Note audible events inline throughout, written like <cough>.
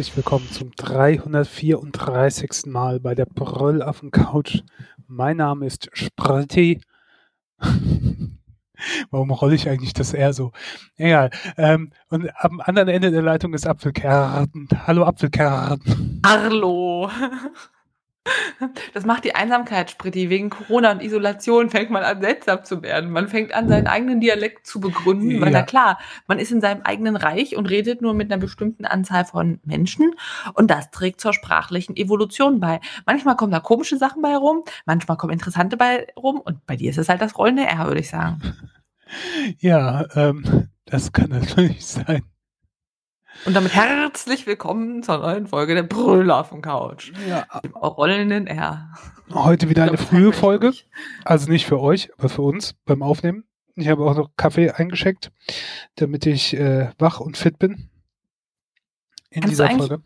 herzlich willkommen zum 334. Mal bei der Brüllaffen Couch. Mein Name ist Spritti. <laughs> Warum rolle ich eigentlich das R so? Egal. Ähm, und am anderen Ende der Leitung ist Apfelkerten. Hallo Apfelkerten. Hallo. Das macht die Einsamkeit, Spritti. Wegen Corona und Isolation fängt man an, seltsam zu werden. Man fängt an, seinen eigenen Dialekt zu begründen. Weil, Ja. na klar, man ist in seinem eigenen Reich und redet nur mit einer bestimmten Anzahl von Menschen. Und das trägt zur sprachlichen Evolution bei. Manchmal kommen da komische Sachen bei rum, manchmal kommen interessante bei rum. Und bei dir ist es halt das rollende R, würde ich sagen. Ja, ähm, das kann natürlich sein. Und damit herzlich willkommen zur neuen Folge der Brüllaffen Couch. Ja, Dem rollenden R. heute wieder eine glaub, frühe Folge. nicht. Also nicht für euch, aber für uns beim Aufnehmen. Ich habe auch noch Kaffee eingeschenkt, damit ich äh, wach und fit bin. In Kannst du dieser eigentlich- Folge.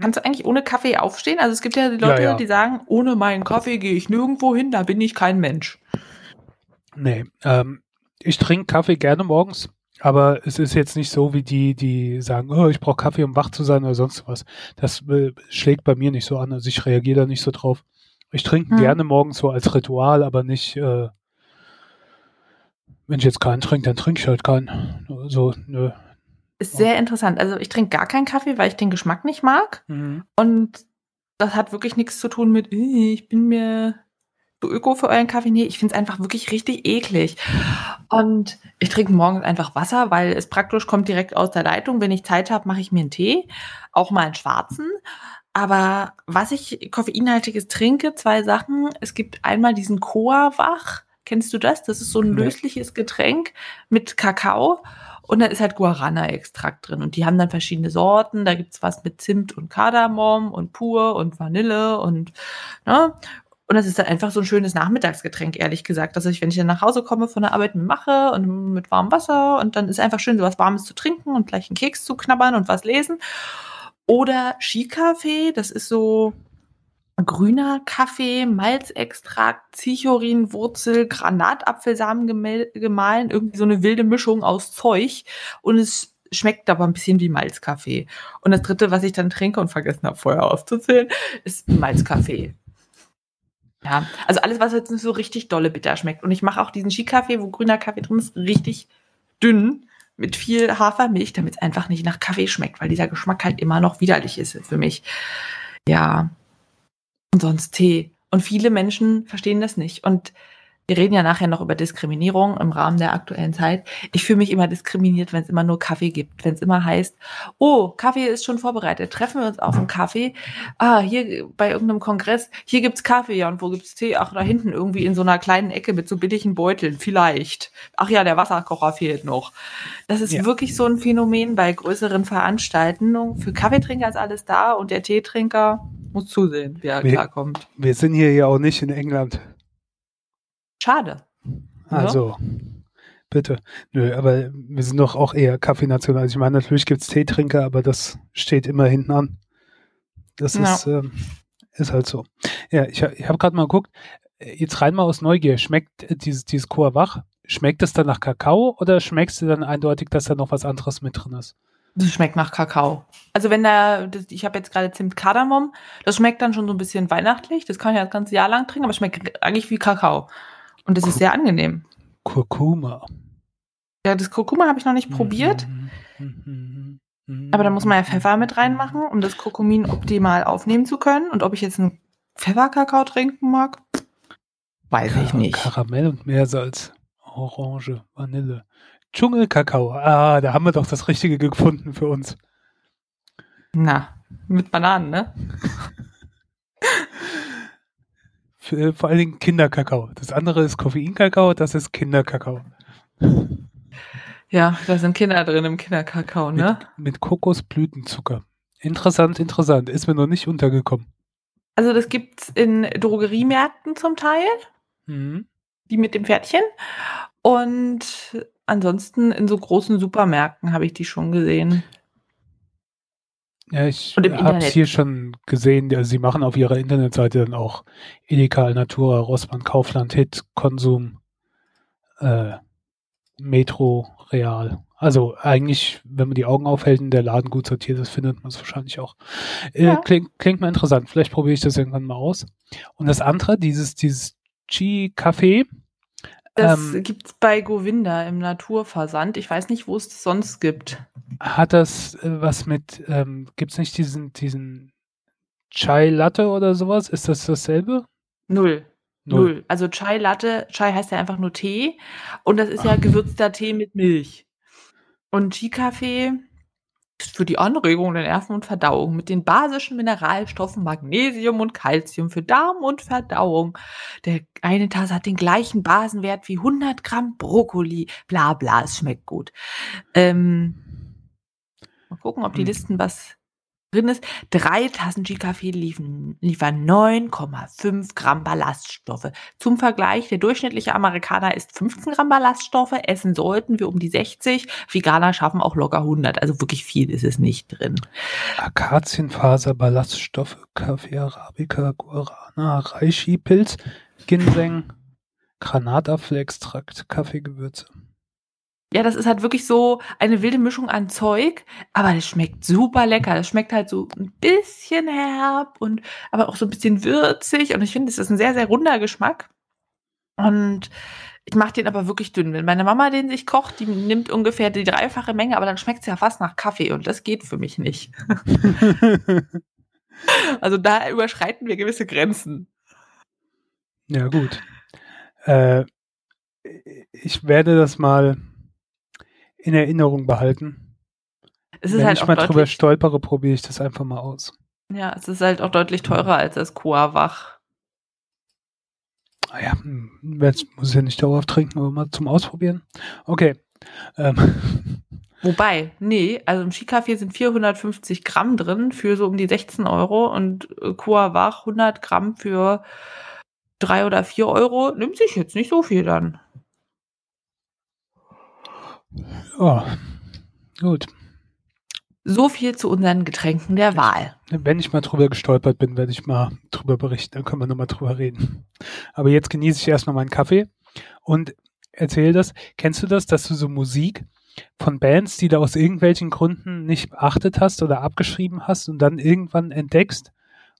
Kannst du eigentlich ohne Kaffee aufstehen? Also es gibt ja die Leute, Ja, ja. die sagen, ohne meinen Kaffee gehe ich nirgendwo hin, da bin ich kein Mensch. Nee, ähm, ich trinke Kaffee gerne morgens, aber es ist jetzt nicht so wie die, die sagen, oh, ich brauche Kaffee, um wach zu sein oder sonst was. Das äh, schlägt bei mir nicht so an, also ich reagiere da nicht so drauf. Ich trinke Hm. gerne morgens so als Ritual, aber nicht, äh, wenn ich jetzt keinen trinke, dann trinke ich halt keinen. So, nö. Ist sehr interessant. Also ich trinke gar keinen Kaffee, weil ich den Geschmack nicht mag. Mhm. Und das hat wirklich nichts zu tun mit, "Äh, ich bin mir öko für euren Kaffee. Nee, ich finde es einfach wirklich richtig eklig. Und ich trinke morgens einfach Wasser, weil es praktisch kommt direkt aus der Leitung. Wenn ich Zeit habe, mache ich mir einen Tee, auch mal einen schwarzen. Aber was ich koffeinhaltiges trinke, zwei Sachen. Es gibt einmal diesen Coa-Wach. Kennst du das? Das ist so ein lösliches Getränk mit Kakao. Und da ist halt Guarana-Extrakt drin. Und die haben dann verschiedene Sorten. Da gibt's was mit Zimt und Kardamom und Pur und Vanille und, ne? Und das ist dann einfach so ein schönes Nachmittagsgetränk, ehrlich gesagt. Dass ich, wenn ich dann nach Hause komme von der Arbeit mache und mit warmem Wasser und dann ist einfach schön, so was Warmes zu trinken und gleich einen Keks zu knabbern und was lesen. Oder Skikaffee, das ist so grüner Kaffee, Malzextrakt, Zichorin, Wurzel, Granatapfelsamen gemahlen, irgendwie so eine wilde Mischung aus Zeug und es schmeckt aber ein bisschen wie Malzkaffee. Und das dritte, was ich dann trinke und vergessen habe vorher aufzuzählen, ist Malzkaffee. Ja, also alles, was jetzt nicht so richtig dolle bitter schmeckt. Und ich mache auch diesen Skikaffee, wo grüner Kaffee drin ist, richtig dünn mit viel Hafermilch, damit es einfach nicht nach Kaffee schmeckt, weil dieser Geschmack halt immer noch widerlich ist für mich. Ja, und sonst Tee. Und viele Menschen verstehen das nicht. Und wir reden ja nachher noch über Diskriminierung im Rahmen der aktuellen Zeit. Ich fühle mich immer diskriminiert, wenn es immer nur Kaffee gibt. Wenn es immer heißt, oh, Kaffee ist schon vorbereitet. Treffen wir uns auf einen Kaffee. Ah, hier bei irgendeinem Kongress. Hier gibt's Kaffee. Ja, und wo gibt's Tee? Ach, da hinten irgendwie in so einer kleinen Ecke mit so billigen Beuteln. Vielleicht. Ach ja, der Wasserkocher fehlt noch. Das ist Ja. wirklich so ein Phänomen bei größeren Veranstaltungen. Für Kaffeetrinker ist alles da und der Teetrinker muss zusehen, wie er Wir- klarkommt. Wir sind hier ja auch nicht in England. Schade. Ja. Also, bitte. Nö, aber wir sind doch auch eher Kaffeenation. Also ich meine, natürlich gibt's Teetrinker, aber das steht immer hinten an. Das Ja. ist, ähm, ist halt so. Ja, ich, ich habe gerade mal geguckt, jetzt rein mal aus Neugier, schmeckt äh, dieses, dieses Coa Wach, schmeckt es dann nach Kakao oder schmeckst du dann eindeutig, dass da noch was anderes mit drin ist? Das schmeckt nach Kakao. Also wenn da, das, ich habe jetzt gerade Zimt Kardamom, das schmeckt dann schon so ein bisschen weihnachtlich. Das kann ich ja das ganze Jahr lang trinken, aber es schmeckt eigentlich wie Kakao. Und das ist sehr angenehm. Kurkuma. Ja, das Kurkuma habe ich noch nicht probiert, Mhm. aber da muss man ja Pfeffer mit reinmachen, um das Kurkumin optimal aufnehmen zu können. Und ob ich jetzt einen Pfefferkakao trinken mag, weiß ich Kar- nicht. Karamell und Meersalz. Orange, Vanille. Dschungelkakao. Ah, da haben wir doch das Richtige gefunden für uns. Na, mit Bananen, ne? <laughs> Für, vor allen Dingen Kinderkakao. Das andere ist Koffeinkakao, das ist Kinderkakao. Ja, da sind Kinder drin im Kinderkakao, ne? Mit, mit Kokosblütenzucker. Interessant, interessant. Ist mir noch nicht untergekommen. Also das gibt's in Drogeriemärkten zum Teil. Mhm. die mit dem Pferdchen. Und ansonsten in so großen Supermärkten habe ich die schon gesehen. Ja, ich habe es hier schon gesehen. Also sie machen auf ihrer Internetseite dann auch Edeka, Alnatura, Rossmann, Kaufland, Hit, Konsum, äh, Metro, Real. Also eigentlich, wenn man die Augen aufhält und der Laden gut sortiert ist, findet man es wahrscheinlich auch. Äh, Ja. klingt, klingt mal interessant. Vielleicht probiere ich das irgendwann mal aus. Und das andere, dieses, dieses Chi-Café, Das Ähm, gibt's bei Govinda im Naturversand. Ich weiß nicht, wo es das sonst gibt. Hat das äh, was mit, ähm, gibt es nicht diesen, diesen Chai Latte oder sowas? Ist das dasselbe? Null. Null. Also Chai Latte, Chai heißt ja einfach nur Tee und das ist ja gewürzter Tee mit Milch. Und Chi-Kaffee ist für die Anregung der Nerven und Verdauung mit den basischen Mineralstoffen Magnesium und Calcium für Darm und Verdauung. Der eine Tasse hat den gleichen Basenwert wie 100 Gramm Brokkoli. Bla bla, es schmeckt gut. Ähm, mal gucken, ob die Hm. Listen was drin ist. Drei Tassen G-Kaffee liefern, liefern 9,5 Gramm Ballaststoffe. Zum Vergleich, der durchschnittliche Amerikaner isst 15 Gramm Ballaststoffe, essen sollten wir um die 60. Veganer schaffen auch locker 100. Also wirklich viel ist es nicht drin. Akazienfaser, Ballaststoffe, Kaffee Arabica, Guarana, Reishi-Pilz, Ginseng, Granatapfelextrakt, Kaffeegewürze. Ja, das ist halt wirklich so eine wilde Mischung an Zeug, aber das schmeckt super lecker. Das schmeckt halt so ein bisschen herb und aber auch so ein bisschen würzig und ich finde, es ist ein sehr, sehr runder Geschmack. Und ich mache den aber wirklich dünn. Wenn meine Mama den sich kocht, die nimmt ungefähr die dreifache Menge, aber dann schmeckt es ja fast nach Kaffee und das geht für mich nicht. <laughs> Also da überschreiten wir gewisse Grenzen. ja, gut. Äh, ich werde das mal in Erinnerung behalten. Es ist Wenn halt ich mal drüber stolpere, probiere ich das einfach mal aus. ja, es ist halt auch deutlich teurer als das Coa-Wach. Ah ja, hm, jetzt muss ich ja nicht dauerhaft trinken, aber mal zum Ausprobieren. Okay. Ähm, <laughs> Wobei, nee, also im Skikaffee sind 450 Gramm drin für so um die 16 Euro und Coa Wach 100 Gramm für 3 oder 4 Euro. Nimmt sich jetzt nicht so viel dann. Oh, gut. So viel zu unseren Getränken der Wahl. Wenn ich mal drüber gestolpert bin, werde ich mal drüber berichten, dann können wir nochmal drüber reden. Aber jetzt genieße ich erstmal meinen Kaffee und erzähl das. Kennst du das, dass du so Musik von Bands, die du aus irgendwelchen Gründen nicht beachtet hast oder abgeschrieben hast und dann irgendwann entdeckst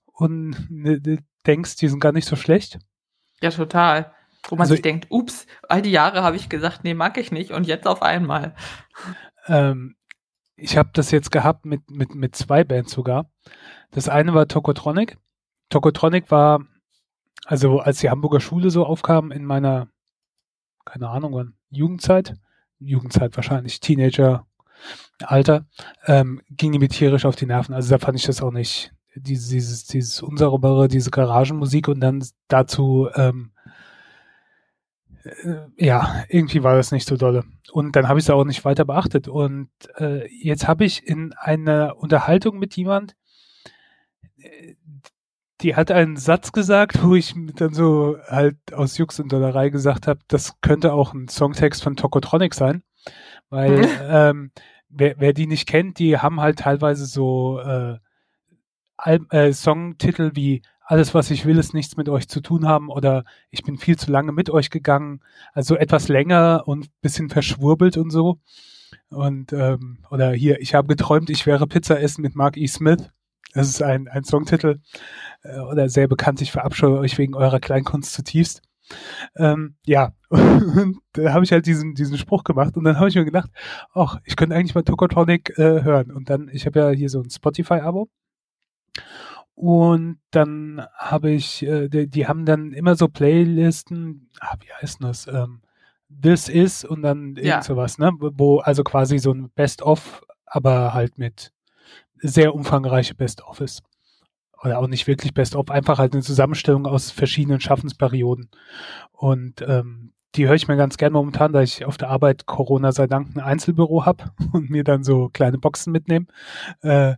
und ne, ne, denkst, die sind gar nicht so schlecht? Ja, total. Wo man Also- sich denkt, ups, all die Jahre habe ich gesagt, nee, mag ich nicht und jetzt auf einmal. Ähm, ich habe das jetzt gehabt mit, mit, mit zwei Bands sogar. Das eine war Tokotronic. Tokotronic war, also als die Hamburger Schule so aufkam in meiner, keine Ahnung wann, Jugendzeit, Jugendzeit wahrscheinlich, Teenager, Alter, ähm, ging die mir tierisch auf die Nerven. Also da fand ich das auch nicht, dieses, dieses, dieses unsaubere, diese Garagenmusik und dann dazu, ähm, äh, ja, irgendwie war das nicht so dolle. Und dann habe ich es auch nicht weiter beachtet. Und äh, jetzt habe ich in einer Unterhaltung mit jemand, äh, die hat einen Satz gesagt, wo ich dann so halt aus Jux und Dollerei gesagt habe, das könnte auch ein Songtext von Tokotronic sein. Weil <laughs> ähm, wer, wer die nicht kennt, die haben halt teilweise so äh, Al äh, Songtitel wie Alles, was ich will, ist nichts mit euch zu tun haben oder Ich bin viel zu lange mit euch gegangen. Also etwas länger und bisschen verschwurbelt und so. Und ähm, oder hier, ich habe geträumt, ich wäre Pizza essen mit Mark E. Smith. Das ist ein, ein Songtitel. Äh, oder sehr bekannt, ich verabscheue euch wegen eurer Kleinkunst zutiefst. Ähm, ja, <laughs> und da habe ich halt diesen, diesen Spruch gemacht und dann habe ich mir gedacht, ach, ich könnte eigentlich mal Tokotronic äh, hören. Und dann, ich habe ja hier so ein Spotify-Abo. Und dann habe ich, äh, die, die haben dann immer so Playlisten, ah, wie heißt das? Ähm, This is und dann irgend Ja. sowas, ne? Wo also quasi so ein Best-of, aber halt mit sehr umfangreiche Best-of ist. Oder auch nicht wirklich Best-of, einfach halt eine Zusammenstellung aus verschiedenen Schaffensperioden. Und ähm, die höre ich mir ganz gern momentan, da ich auf der Arbeit Corona sei Dank ein Einzelbüro habe <laughs> und mir dann so kleine Boxen mitnehme. Äh,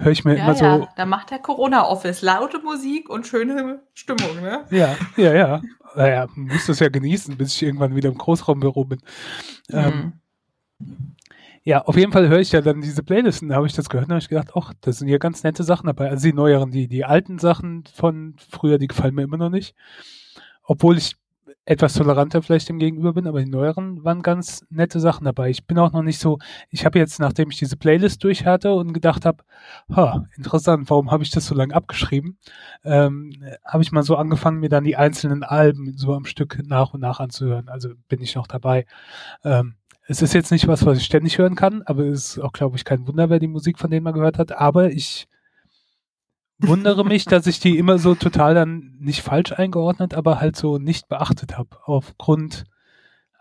höre ich mir Ja, immer so ja, da macht der Corona-Office laute Musik und schöne Stimmung, ne? Ja, ja, ja. Naja, muss das ja genießen, bis ich irgendwann wieder im Großraumbüro bin. Ähm, Mhm. ja, auf jeden Fall höre ich ja dann diese Playlisten. Da habe ich das gehört und habe ich gedacht, ach, das sind ja ganz nette Sachen dabei. Also die neueren, die, die alten Sachen von früher, die gefallen mir immer noch nicht. Obwohl ich etwas toleranter vielleicht dem Gegenüber bin, aber die neueren waren ganz nette Sachen dabei. Ich bin auch noch nicht so, ich habe jetzt, nachdem ich diese Playlist durch hatte und gedacht habe, ha, interessant, warum habe ich das so lange abgeschrieben, ähm, habe ich mal so angefangen, mir dann die einzelnen Alben so am Stück nach und nach anzuhören. Also bin ich noch dabei. Ähm, es ist jetzt nicht was, was ich ständig hören kann, aber es ist auch, glaube ich, kein Wunder, wer die Musik von denen mal gehört hat. Aber ich wundere mich, dass ich die immer so total dann nicht falsch eingeordnet, aber halt so nicht beachtet habe, aufgrund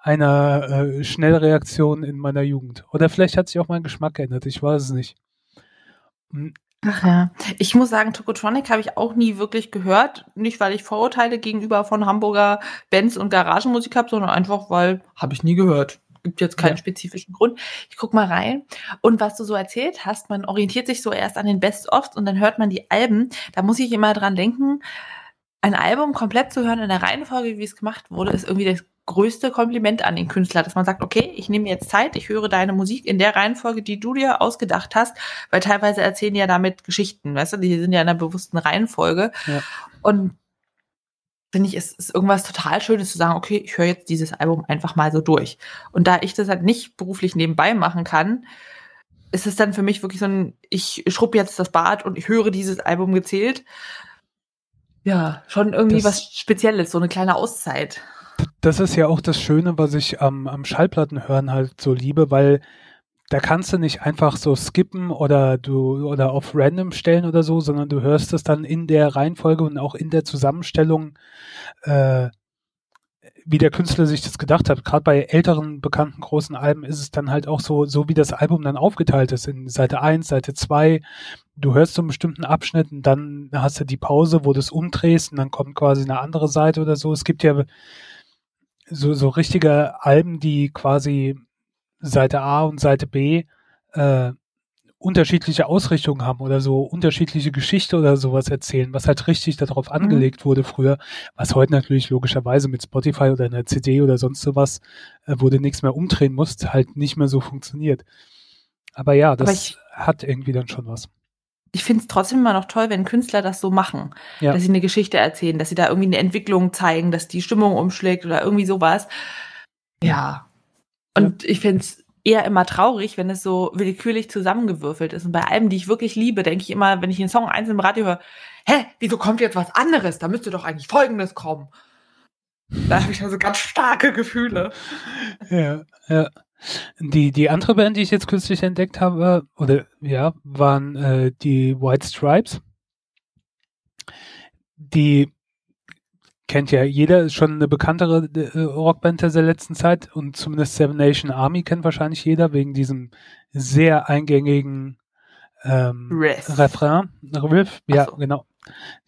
einer äh, Schnellreaktion in meiner Jugend. Oder vielleicht hat sich auch mein Geschmack geändert, ich weiß es nicht. Hm. Ach ja, ich muss sagen, Tokotronic habe ich auch nie wirklich gehört. Nicht, weil ich Vorurteile gegenüber von Hamburger Bands und Garagenmusik habe, sondern einfach, weil habe ich nie gehört gibt jetzt keinen ja. spezifischen Grund. Ich guck mal rein. Und was du so erzählt hast, man orientiert sich so erst an den Best-ofs und dann hört man die Alben. Da muss ich immer dran denken, ein Album komplett zu hören in der Reihenfolge, wie es gemacht wurde, ist irgendwie das größte Kompliment an den Künstler, dass man sagt, okay, ich nehme jetzt Zeit, ich höre deine Musik in der Reihenfolge, die du dir ausgedacht hast, weil teilweise erzählen ja damit Geschichten, weißt du, die sind ja in einer bewussten Reihenfolge. Ja. Und finde ich, es ist irgendwas total Schönes zu sagen, okay, ich höre jetzt dieses Album einfach mal so durch. Und da ich das halt nicht beruflich nebenbei machen kann, ist es dann für mich wirklich so ein, ich schrubbe jetzt das Bad und ich höre dieses Album gezählt. Ja, schon irgendwie das, was Spezielles, so eine kleine Auszeit. Das ist ja auch das Schöne, was ich am, am Schallplattenhören halt so liebe, weil da kannst du nicht einfach so skippen oder du oder auf random stellen oder so, sondern du hörst es dann in der Reihenfolge und auch in der Zusammenstellung, äh, wie der Künstler sich das gedacht hat. Gerade bei älteren bekannten großen Alben ist es dann halt auch so, so wie das Album dann aufgeteilt ist in Seite 1, Seite 2. Du hörst so einen bestimmten Abschnitt und dann hast du die Pause, wo du es umdrehst und dann kommt quasi eine andere Seite oder so. Es gibt ja so, so richtige Alben, die quasi Seite A und Seite B äh, unterschiedliche Ausrichtungen haben oder so unterschiedliche Geschichte oder sowas erzählen, was halt richtig darauf mhm. angelegt wurde früher, was heute natürlich logischerweise mit Spotify oder einer CD oder sonst sowas, äh, wo du nichts mehr umdrehen musst, halt nicht mehr so funktioniert. Aber ja, das Aber ich, hat irgendwie dann schon was. Ich finde es trotzdem immer noch toll, wenn Künstler das so machen, ja. dass sie eine Geschichte erzählen, dass sie da irgendwie eine Entwicklung zeigen, dass die Stimmung umschlägt oder irgendwie sowas. Ja, und ja. ich finde es eher immer traurig, wenn es so willkürlich zusammengewürfelt ist. Und bei Alben, die ich wirklich liebe, denke ich immer, wenn ich den Song einzeln im Radio höre, hä, wieso kommt jetzt was anderes? Da müsste doch eigentlich Folgendes kommen. Da habe ich also ganz starke Gefühle. Ja, ja. Die, die andere Band, die ich jetzt kürzlich entdeckt habe, oder ja, waren äh, die White Stripes. Die kennt ja jeder, ist schon eine bekanntere äh, Rockband der letzten Zeit und zumindest Seven Nation Army kennt wahrscheinlich jeder wegen diesem sehr eingängigen ähm, Refrain. Riff, ja, so. genau.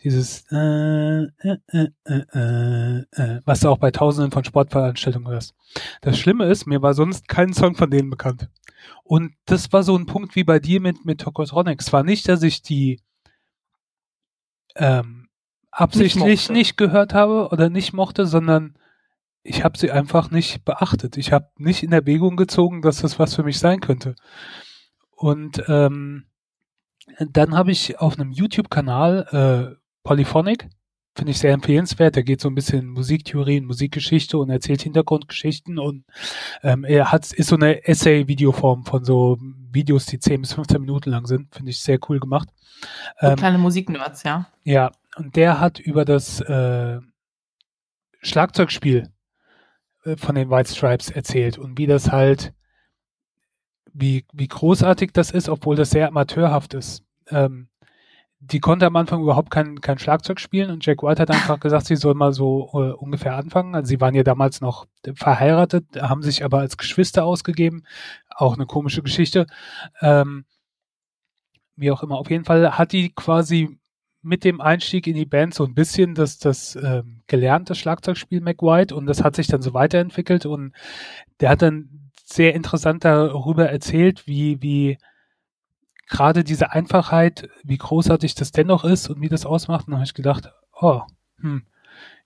Dieses äh, äh, äh, äh, äh, was du auch bei tausenden von Sportveranstaltungen hörst. Das Schlimme ist, mir war sonst kein Song von denen bekannt. Und das war so ein Punkt wie bei dir mit, mit Tokotronic. Es war nicht, dass ich die ähm, absichtlich nicht, nicht, gehört habe oder nicht mochte, sondern ich habe sie einfach nicht beachtet. Ich habe nicht in Erwägung gezogen, dass das was für mich sein könnte. Und ähm, dann habe ich auf einem YouTube-Kanal äh, Polyphonic, finde ich sehr empfehlenswert. Der geht so ein bisschen in Musiktheorie, in Musikgeschichte und erzählt Hintergrundgeschichten und ähm, er hat ist so eine Essay-Videoform von so Videos, die 10 bis 15 Minuten lang sind. Finde ich sehr cool gemacht. Ähm, kleine Musiknerds, ja. Ja, und der hat über das äh, Schlagzeugspiel äh, von den White Stripes erzählt und wie das halt, wie, wie großartig das ist, obwohl das sehr amateurhaft ist. Ähm, die konnte am Anfang überhaupt kein, kein Schlagzeug spielen und Jack White hat einfach gesagt, sie soll mal so uh, ungefähr anfangen. Also sie waren ja damals noch verheiratet, haben sich aber als Geschwister ausgegeben. Auch eine komische Geschichte. Ähm, wie auch immer. Auf jeden Fall hat die quasi mit dem Einstieg in die Band so ein bisschen das, das ähm, gelernte Schlagzeugspiel McWhite und das hat sich dann so weiterentwickelt und der hat dann sehr interessant darüber erzählt, wie, wie gerade diese Einfachheit, wie großartig das dennoch ist und wie das ausmacht. Und dann habe ich gedacht, oh, hm,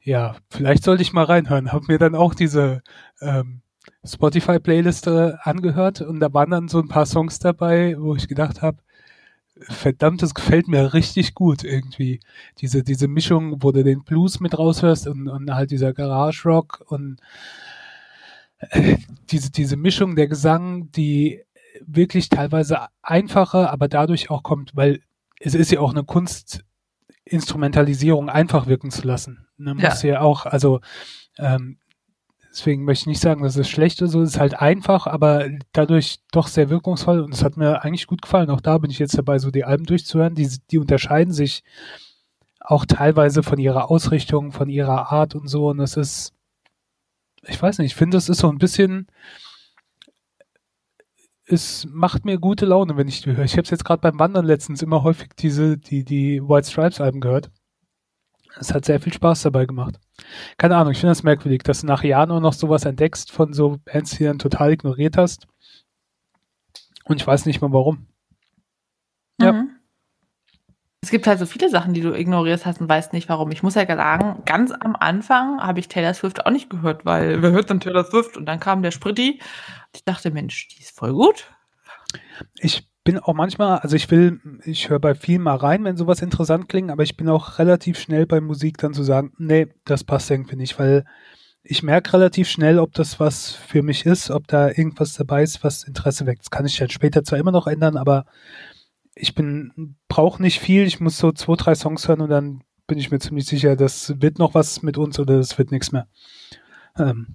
ja, vielleicht sollte ich mal reinhören. Habe mir dann auch diese ähm, Spotify-Playliste angehört und da waren dann so ein paar Songs dabei, wo ich gedacht habe, verdammt, das gefällt mir richtig gut irgendwie. Diese, diese Mischung, wo du den Blues mit raushörst und, und halt dieser Garage Rock und äh, diese, diese Mischung der Gesang, die wirklich teilweise einfacher, aber dadurch auch kommt, weil es ist ja auch eine Kunst, Instrumentalisierung einfach wirken zu lassen. Man muss ja auch, also ähm, deswegen möchte ich nicht sagen, dass es schlecht ist, so es ist halt einfach, aber dadurch doch sehr wirkungsvoll und es hat mir eigentlich gut gefallen. Auch da bin ich jetzt dabei, so die Alben durchzuhören. Die, die unterscheiden sich auch teilweise von ihrer Ausrichtung, von ihrer Art und so und es ist, ich weiß nicht, ich finde, es ist so ein bisschen, es macht mir gute Laune, wenn ich die höre. Ich habe es jetzt gerade beim Wandern letztens immer häufig diese, die, die White Stripes Alben gehört. Es hat sehr viel Spaß dabei gemacht. Keine Ahnung, ich finde das merkwürdig, dass du nach Jahren auch noch sowas entdeckst von so Bands, die dann total ignoriert hast. Und ich weiß nicht mal warum. Ja. Mhm. Es gibt halt so viele Sachen, die du ignorierst hast und weißt nicht warum. Ich muss ja sagen, ganz am Anfang habe ich Taylor Swift auch nicht gehört, weil wer hört dann Taylor Swift? Und dann kam der Spritti. Ich dachte, Mensch, die ist voll gut. Ich bin auch manchmal, also ich will, ich höre bei vielen mal rein, wenn sowas interessant klingt, aber ich bin auch relativ schnell bei Musik dann zu sagen, nee, das passt irgendwie nicht, weil ich merke relativ schnell, ob das was für mich ist, ob da irgendwas dabei ist, was Interesse weckt. Das kann ich dann später zwar immer noch ändern, aber ich bin, brauche nicht viel, ich muss so zwei, drei Songs hören und dann bin ich mir ziemlich sicher, das wird noch was mit uns oder das wird nichts mehr. Ähm,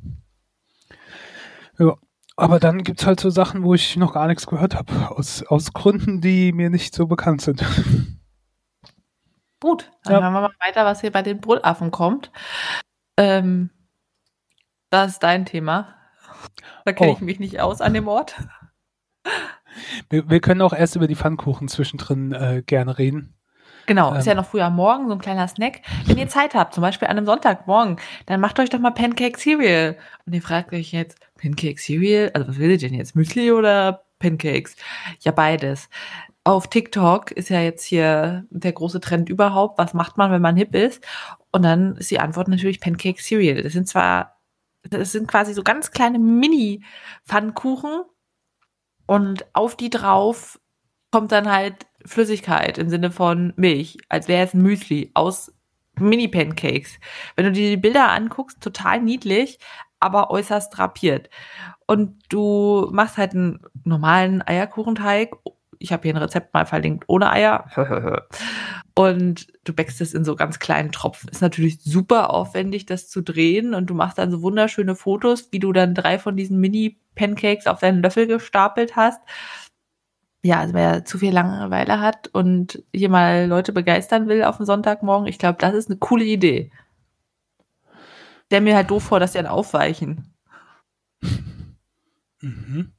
ja. Aber dann gibt es halt so Sachen, wo ich noch gar nichts gehört habe, aus, aus Gründen, die mir nicht so bekannt sind. Gut, dann ja. hören wir mal weiter, was hier bei den Brüllaffen kommt. Ähm, das ist dein Thema. Da kenne oh. ich mich nicht aus an dem Ort. Wir, wir, können auch erst über die Pfannkuchen zwischendrin äh, gerne reden. Genau, ist ja ähm. noch früh am Morgen, so ein kleiner Snack. Wenn ihr Zeit habt, zum Beispiel an einem Sonntagmorgen, dann macht euch doch mal Pancake Cereal. Und ihr fragt euch jetzt, Pancake Cereal? Also was will ihr denn jetzt? Müsli oder Pancakes? Ja, beides. Auf TikTok ist ja jetzt hier der große Trend überhaupt. Was macht man, wenn man hip ist? Und dann ist die Antwort natürlich Pancake Cereal. Das sind zwar, das sind quasi so ganz kleine Mini-Pfannkuchen und auf die drauf kommt dann halt Flüssigkeit im Sinne von Milch, als wäre es ein Müsli aus Mini-Pancakes. Wenn du dir die Bilder anguckst, total niedlich, aber äußerst drapiert. Und du machst halt einen normalen Eierkuchenteig. Ich habe hier ein Rezept mal verlinkt ohne Eier. <laughs> und du bäckst es in so ganz kleinen Tropfen. Ist natürlich super aufwendig, das zu drehen. Und du machst dann so wunderschöne Fotos, wie du dann drei von diesen Mini-Pancakes auf deinen Löffel gestapelt hast ja, also wer zu viel Langeweile hat und hier mal Leute begeistern will auf dem Sonntagmorgen, ich glaube, das ist eine coole Idee. Der mir halt doof vor, dass die dann aufweichen. Mhm.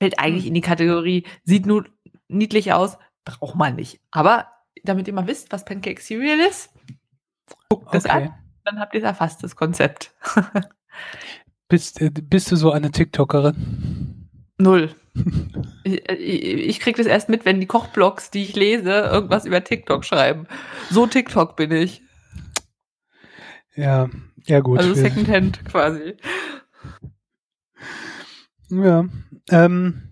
Fällt eigentlich in die Kategorie, sieht nur niedlich aus, braucht man nicht. Aber damit ihr mal wisst, was Pancake Cereal ist, guckt das okay. an, dann habt ihr erfasst, das Konzept. <laughs> bist, äh, bist du so eine TikTokerin? Null. <laughs> ich, ich krieg das erst mit, wenn die Kochblogs, die ich lese, irgendwas über TikTok schreiben. So TikTok bin ich. Ja, ja gut. Also Secondhand quasi. Ja. Ähm.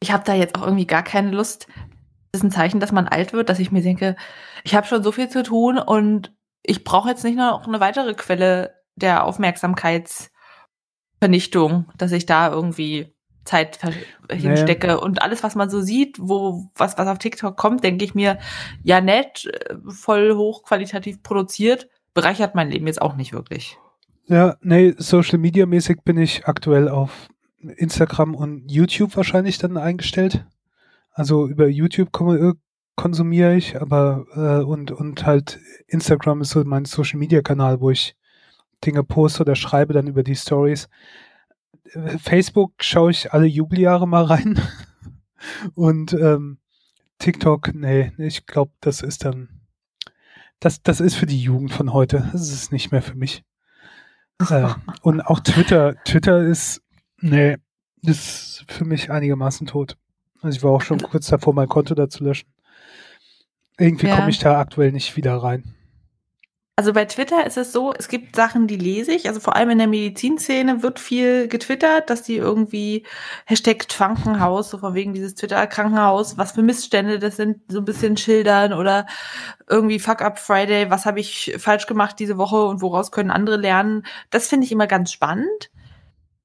Ich habe da jetzt auch irgendwie gar keine Lust. Das ist ein Zeichen, dass man alt wird, dass ich mir denke, ich habe schon so viel zu tun und ich brauche jetzt nicht noch eine weitere Quelle der Aufmerksamkeitsvernichtung, dass ich da irgendwie Zeit hinstecke naja. und alles, was man so sieht, wo was was auf TikTok kommt, denke ich mir, ja nett, äh, voll hochqualitativ produziert, bereichert mein Leben jetzt auch nicht wirklich. Ja, nee, Social Media mäßig bin ich aktuell auf Instagram und YouTube wahrscheinlich dann eingestellt. Also über YouTube äh, konsumiere ich, aber äh, und und halt Instagram ist so mein Social Media Kanal, wo ich Dinge poste oder schreibe dann über die Stories. Facebook schaue ich alle Jubeljahre mal rein. <laughs> Und ähm, TikTok, nee, ich glaube, das ist dann, das, das ist für die Jugend von heute. Das ist nicht mehr für mich. Äh, <laughs> und auch Twitter, Twitter ist, nee, ist für mich einigermaßen tot. Also ich war auch schon kurz davor, mein Konto da zu löschen. Irgendwie ja. komme ich da aktuell nicht wieder rein. Also bei Twitter ist es so, es gibt Sachen, die lese ich. Also vor allem in der Medizinszene wird viel getwittert, dass die irgendwie Hashtag Krankenhaus, so von wegen dieses Twitter-Krankenhaus, was für Missstände das sind, so ein bisschen schildern oder irgendwie Fuck Up Friday, was habe ich falsch gemacht diese Woche und woraus können andere lernen. Das finde ich immer ganz spannend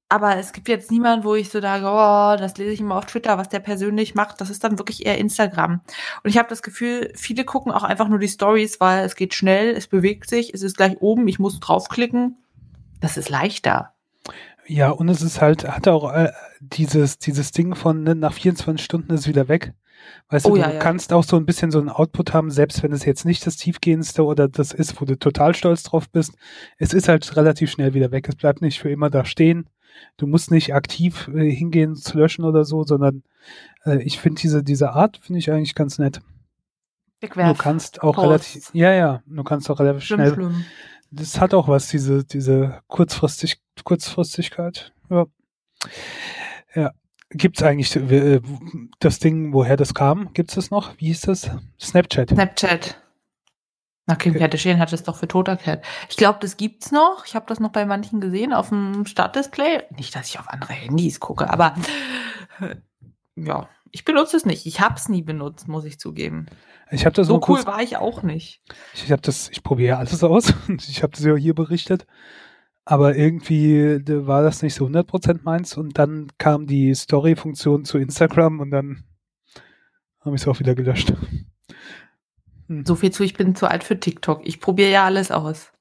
aber es gibt jetzt niemanden, wo ich so sage, oh, das lese ich immer auf Twitter, was der persönlich macht. Das ist dann wirklich eher Instagram. Und ich habe das Gefühl, viele gucken auch einfach nur die Stories, weil es geht schnell, es bewegt sich, es ist gleich oben, ich muss draufklicken. Das ist leichter. Ja, und es ist halt, hat auch äh, dieses, dieses Ding von ne, nach 24 Stunden ist wieder weg. Weißt oh, du, ja, du ja. kannst auch so ein bisschen so einen Output haben, selbst wenn es jetzt nicht das tiefgehendste oder das ist, wo du total stolz drauf bist. Es ist halt relativ schnell wieder weg. Es bleibt nicht für immer da stehen. Du musst nicht aktiv äh, hingehen zu löschen oder so, sondern äh, ich finde diese, diese Art finde ich eigentlich ganz nett. Wegwerf. Du kannst auch Post. relativ, ja, ja, du kannst auch relativ schlimm, schnell. Schlimm. Das hat auch was, diese, diese Kurzfristig, Kurzfristigkeit. Ja. Ja. Gibt es eigentlich äh, das Ding, woher das kam? Gibt es das noch? Wie hieß das? Snapchat. Snapchat. Na, Kim Kardashian hat es doch für tot erklärt. Ich glaube, das gibt's noch. Ich habe das noch bei manchen gesehen auf dem Startdisplay. Nicht, dass ich auf andere Handys gucke, aber äh, ja, ich benutze es nicht. Ich habe es nie benutzt, muss ich zugeben. Ich habe das so cool war ich auch nicht. Ich habe das, ich probiere alles aus. <laughs> Ich habe das ja hier berichtet, aber irgendwie war das nicht so 100% meins. Und dann kam die Story-Funktion zu Instagram und dann habe ich es auch wieder gelöscht. Hm. So viel zu, ich bin zu alt für TikTok. Ich probiere ja alles aus.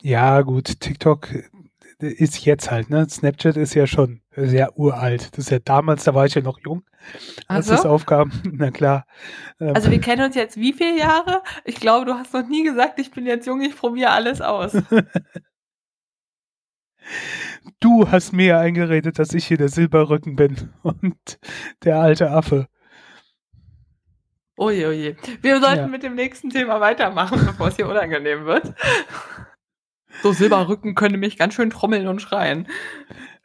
Ja, gut, TikTok ist jetzt halt, ne? Snapchat ist ja schon sehr uralt. Das ist ja damals, da war ich ja noch jung, als also? das aufkam. <laughs> Na klar. Ähm. Also wir kennen uns jetzt wie viele Jahre? Ich glaube, du hast noch nie gesagt, ich bin jetzt jung, ich probiere alles aus. <laughs> du hast mir eingeredet, dass ich hier der Silberrücken bin <laughs> und der alte Affe. Oje, oje. Wir sollten ja. mit dem nächsten Thema weitermachen, bevor es hier unangenehm wird. So Silberrücken können mich ganz schön trommeln und schreien.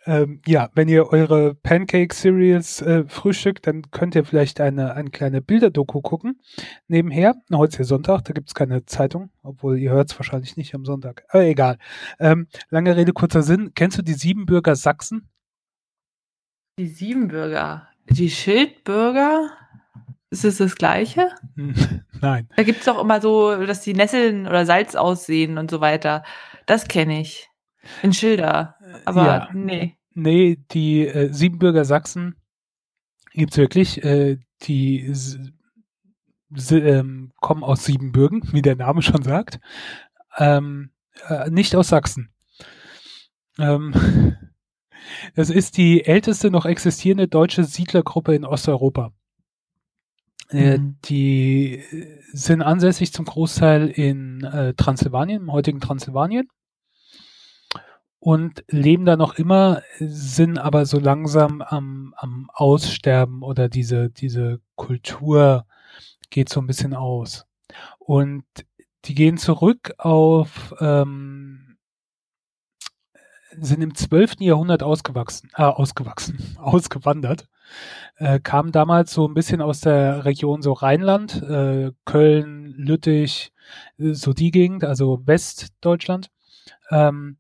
Ähm, ja, wenn ihr eure Pancake Cereals äh, frühstückt, dann könnt ihr vielleicht eine, eine kleine Bilderdoku gucken. Nebenher, heute ist ja Sonntag, da gibt es keine Zeitung, obwohl ihr hört es wahrscheinlich nicht am Sonntag. Aber egal. Ähm, lange Rede, kurzer Sinn. Kennst du die Siebenbürger Sachsen? Die Siebenbürger? Die Schildbürger? Ist es das Gleiche? <laughs> Nein. Da gibt es doch immer so, dass die Nesseln oder Salz aussehen und so weiter. Das kenne ich. In Schilder. Aber ja. nee. Nee, die äh, Siebenbürger Sachsen gibt es wirklich. Äh, die ähm, kommen aus Siebenbürgen, wie der Name schon sagt. Ähm, äh, nicht aus Sachsen. Ähm, <laughs> das ist die älteste noch existierende deutsche Siedlergruppe in Osteuropa. Äh, mhm. Die sind ansässig zum Großteil in äh, Transsilvanien, im heutigen Transsilvanien. Und leben da noch immer, sind aber so langsam am, am Aussterben oder diese, diese Kultur geht so ein bisschen aus. Und die gehen zurück auf, ähm, sind im 12. Jahrhundert ausgewachsen, äh, ausgewachsen, <laughs> ausgewandert äh, kam damals so ein bisschen aus der Region so Rheinland, äh, Köln, Lüttich, äh, so die Gegend, also Westdeutschland, ähm,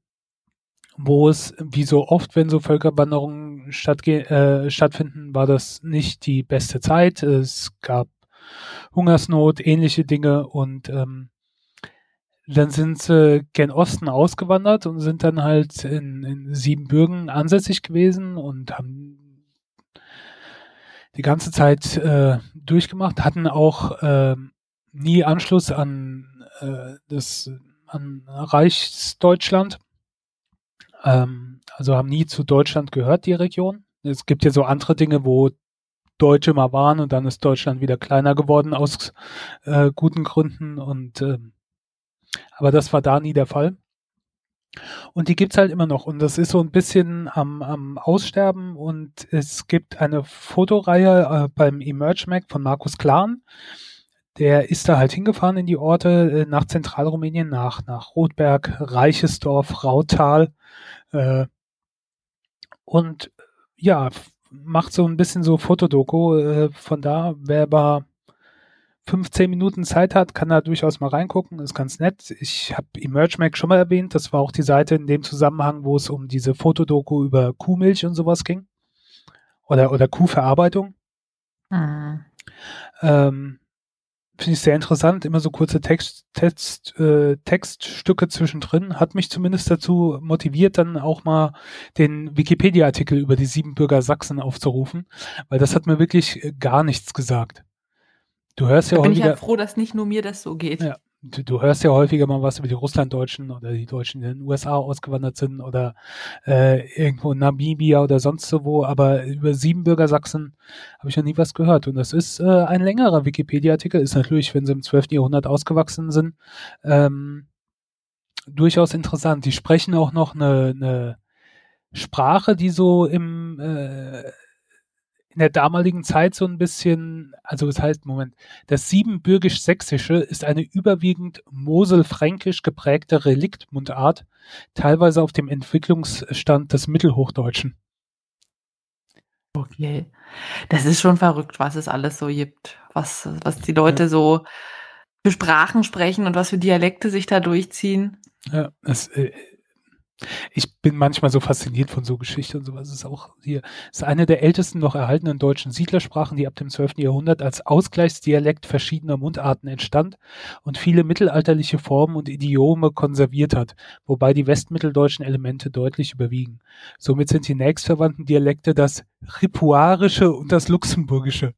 wo es, wie so oft, wenn so Völkerwanderungen äh, stattfinden, war das nicht die beste Zeit. Es gab Hungersnot, ähnliche Dinge und ähm, dann sind sie gen Osten ausgewandert und sind dann halt in, in Siebenbürgen ansässig gewesen und haben die ganze Zeit äh, durchgemacht, hatten auch äh, nie Anschluss an äh, das an Reichsdeutschland. Ähm, also haben nie zu Deutschland gehört, die Region. Es gibt ja so andere Dinge, wo Deutsche mal waren und dann ist Deutschland wieder kleiner geworden aus äh, guten Gründen und äh, aber das war da nie der Fall. Und die gibt's halt immer noch. Und das ist so ein bisschen am, am Aussterben. Und es gibt eine Fotoreihe äh, beim Emerge Mac von Markus Klan. Der ist da halt hingefahren in die Orte äh, nach Zentralrumänien, nach, nach Rotberg, Reichesdorf, Rautal. Äh, und ja, macht so ein bisschen so Fotodoku. Äh, von da, wer aber fünf, zehn Minuten Zeit hat, kann da durchaus mal reingucken, ist ganz nett. Ich habe EmergeMac schon mal erwähnt, das war auch die Seite in dem Zusammenhang, wo es um diese Fotodoku über Kuhmilch und sowas ging. Oder, oder Kuhverarbeitung. Mhm. Ähm, Finde ich sehr interessant, immer so kurze Text, Text, äh, Textstücke zwischendrin. Hat mich zumindest dazu motiviert, dann auch mal den Wikipedia-Artikel über die Siebenbürger Sachsen aufzurufen, weil das hat mir wirklich äh, gar nichts gesagt. Du hörst ja da bin häufiger, ich ja froh, dass nicht nur mir das so geht. Ja, du, du hörst ja häufiger mal was über die Russlanddeutschen oder die Deutschen, die in den USA ausgewandert sind oder äh, irgendwo in Namibia oder sonst so wo, aber über Siebenbürger Sachsen habe ich noch nie was gehört. Und das ist äh, ein längerer Wikipedia-Artikel, ist natürlich, wenn sie im 12. Jahrhundert ausgewachsen sind, ähm, durchaus interessant. Die sprechen auch noch eine, eine Sprache, die so im äh, in der damaligen Zeit so ein bisschen, also das heißt, Moment, das Siebenbürgisch-Sächsische ist eine überwiegend Moselfränkisch geprägte Reliktmundart, teilweise auf dem Entwicklungsstand des Mittelhochdeutschen. Okay. Das ist schon verrückt, was es alles so gibt, was, was die Leute ja. so für Sprachen sprechen und was für Dialekte sich da durchziehen. Ja, es, äh, ich bin manchmal so fasziniert von so Geschichte und sowas. Es ist auch hier, es ist eine der ältesten noch erhaltenen deutschen Siedlersprachen, die ab dem 12. Jahrhundert als Ausgleichsdialekt verschiedener Mundarten entstand und viele mittelalterliche Formen und Idiome konserviert hat, wobei die westmitteldeutschen Elemente deutlich überwiegen. Somit sind die nächstverwandten Dialekte das Ripuarische und das Luxemburgische.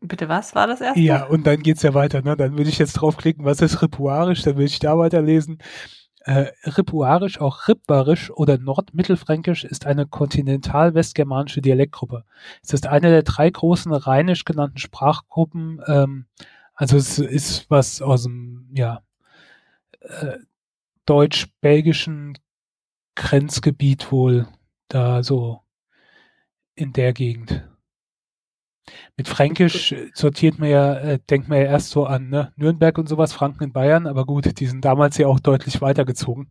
Bitte was war das erste? Ja, und dann geht's ja weiter. Ne? Dann würde ich jetzt draufklicken, was ist Ripuarisch, dann würde ich da weiterlesen. Äh, Ripuarisch, auch Ripparisch oder Nordmittelfränkisch ist eine kontinental-westgermanische Dialektgruppe. Es ist eine der drei großen rheinisch genannten Sprachgruppen. Ähm, also es ist was aus dem ja, äh, deutsch-belgischen Grenzgebiet wohl da so in der Gegend. Mit Fränkisch sortiert man ja, äh, denkt man ja erst so an ne? Nürnberg und sowas, Franken in Bayern, aber gut, die sind damals ja auch deutlich weitergezogen.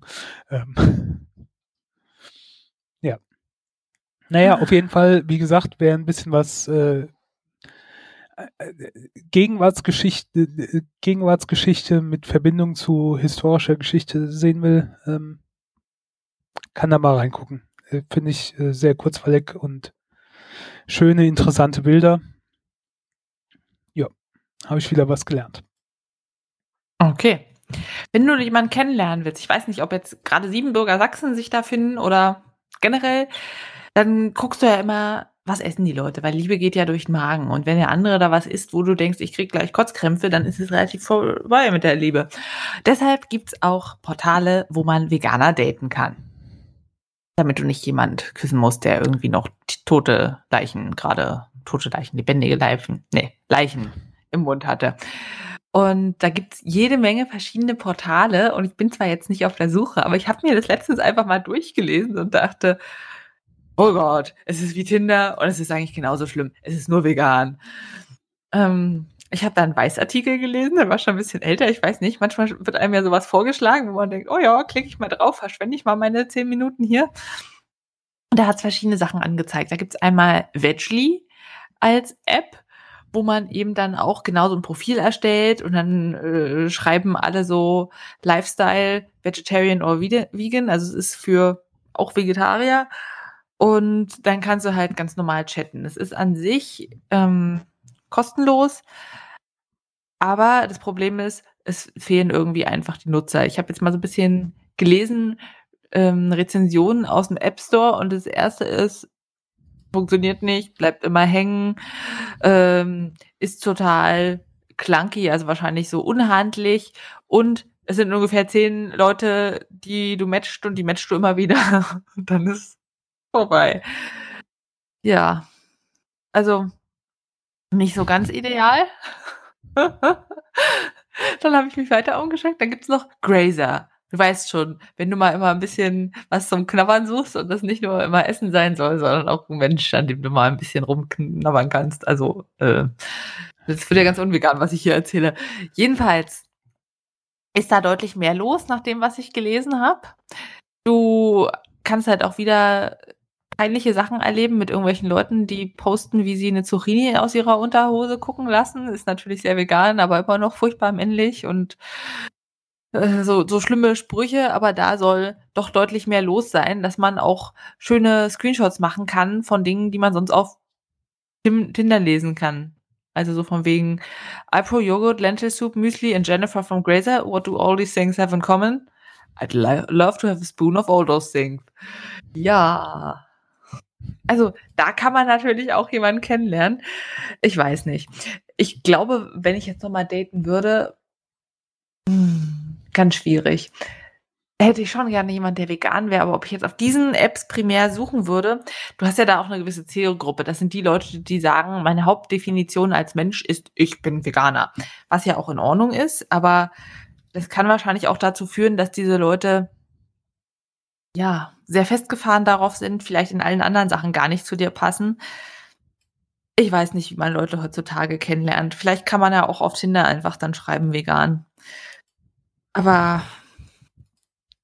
Ähm, ja. Naja, auf jeden Fall, wie gesagt, wer ein bisschen was äh, äh Gegenwartsgeschichte, äh, Gegenwartsgeschichte mit Verbindung zu historischer Geschichte sehen will, ähm, kann da mal reingucken. Äh, Finde ich äh, sehr kurzweilig und schöne, interessante Bilder. Ja, habe ich wieder was gelernt. Okay. Wenn du jemanden kennenlernen willst, ich weiß nicht, ob jetzt gerade Siebenbürger Sachsen sich da finden oder generell, dann guckst du ja immer, was essen die Leute, weil Liebe geht ja durch den Magen. Und wenn der andere da was isst, wo du denkst, ich krieg gleich Kotzkrämpfe, dann ist es relativ vorbei mit der Liebe. Deshalb gibt's auch Portale, wo man Veganer daten kann damit du nicht jemand küssen musst, der irgendwie noch tote Leichen, gerade tote Leichen, lebendige Leichen, nee, Leichen im Mund hatte. Und da gibt's jede Menge verschiedene Portale und ich bin zwar jetzt nicht auf der Suche, aber ich habe mir das letztens einfach mal durchgelesen und dachte, oh Gott, es ist wie Tinder und es ist eigentlich genauso schlimm. Es ist nur vegan. Ähm, ich habe da einen Weißartikel gelesen, der war schon ein bisschen älter, ich weiß nicht. Manchmal wird einem ja sowas vorgeschlagen, wo man denkt, oh ja, klicke ich mal drauf, verschwende ich mal meine zehn Minuten hier. Und da hat es verschiedene Sachen angezeigt. Da gibt es einmal Vegly als App, wo man eben dann auch genauso ein Profil erstellt und dann äh, schreiben alle so Lifestyle, Vegetarian or Vegan, also es ist für auch Vegetarier. Und dann kannst du halt ganz normal chatten. Es ist an sich ähm, kostenlos. Aber das Problem ist, es fehlen irgendwie einfach die Nutzer. Ich habe jetzt mal so ein bisschen gelesen, ähm, Rezensionen aus dem App Store und das erste ist, funktioniert nicht, bleibt immer hängen, ähm, ist total clunky, also wahrscheinlich so unhandlich und es sind ungefähr zehn Leute, die du matchst und die matchst du immer wieder <laughs> und dann ist vorbei. Ja, also nicht so ganz ideal. <laughs> Dann habe ich mich weiter umgeschaut. Dann gibt's noch Grazer. Du weißt schon, wenn du mal immer ein bisschen was zum Knabbern suchst und das nicht nur immer Essen sein soll, sondern auch ein Mensch, an dem du mal ein bisschen rumknabbern kannst. Also, äh, das wird ja ganz unvegan, was ich hier erzähle. Jedenfalls ist da deutlich mehr los nach dem, was ich gelesen habe. Du kannst halt auch wieder peinliche Sachen erleben mit irgendwelchen Leuten, die posten, wie sie eine Zucchini aus ihrer Unterhose gucken lassen. Ist natürlich sehr vegan, aber immer noch furchtbar männlich und äh, so, so schlimme Sprüche, aber da soll doch deutlich mehr los sein, dass man auch schöne Screenshots machen kann von Dingen, die man sonst auf Tinder lesen kann. Also so von wegen iPro Yogurt, Lentil Soup, Müsli and Jennifer from Grazer. What do all these things have in common? I'd love to have a spoon of all those things. Ja. Also da kann man natürlich auch jemanden kennenlernen. Ich weiß nicht. Ich glaube, wenn ich jetzt nochmal daten würde, hm, ganz schwierig. Hätte ich schon gerne jemanden, der vegan wäre, aber ob ich jetzt auf diesen Apps primär suchen würde, du hast ja da auch eine gewisse Zielgruppe. Das sind die Leute, die sagen, meine Hauptdefinition als Mensch ist, ich bin Veganer. Was ja auch in Ordnung ist, aber das kann wahrscheinlich auch dazu führen, dass diese Leute ja sehr festgefahren darauf sind, vielleicht in allen anderen Sachen gar nicht zu dir passen. Ich weiß nicht, wie man Leute heutzutage kennenlernt. Vielleicht kann man ja auch auf Tinder einfach dann schreiben vegan. Aber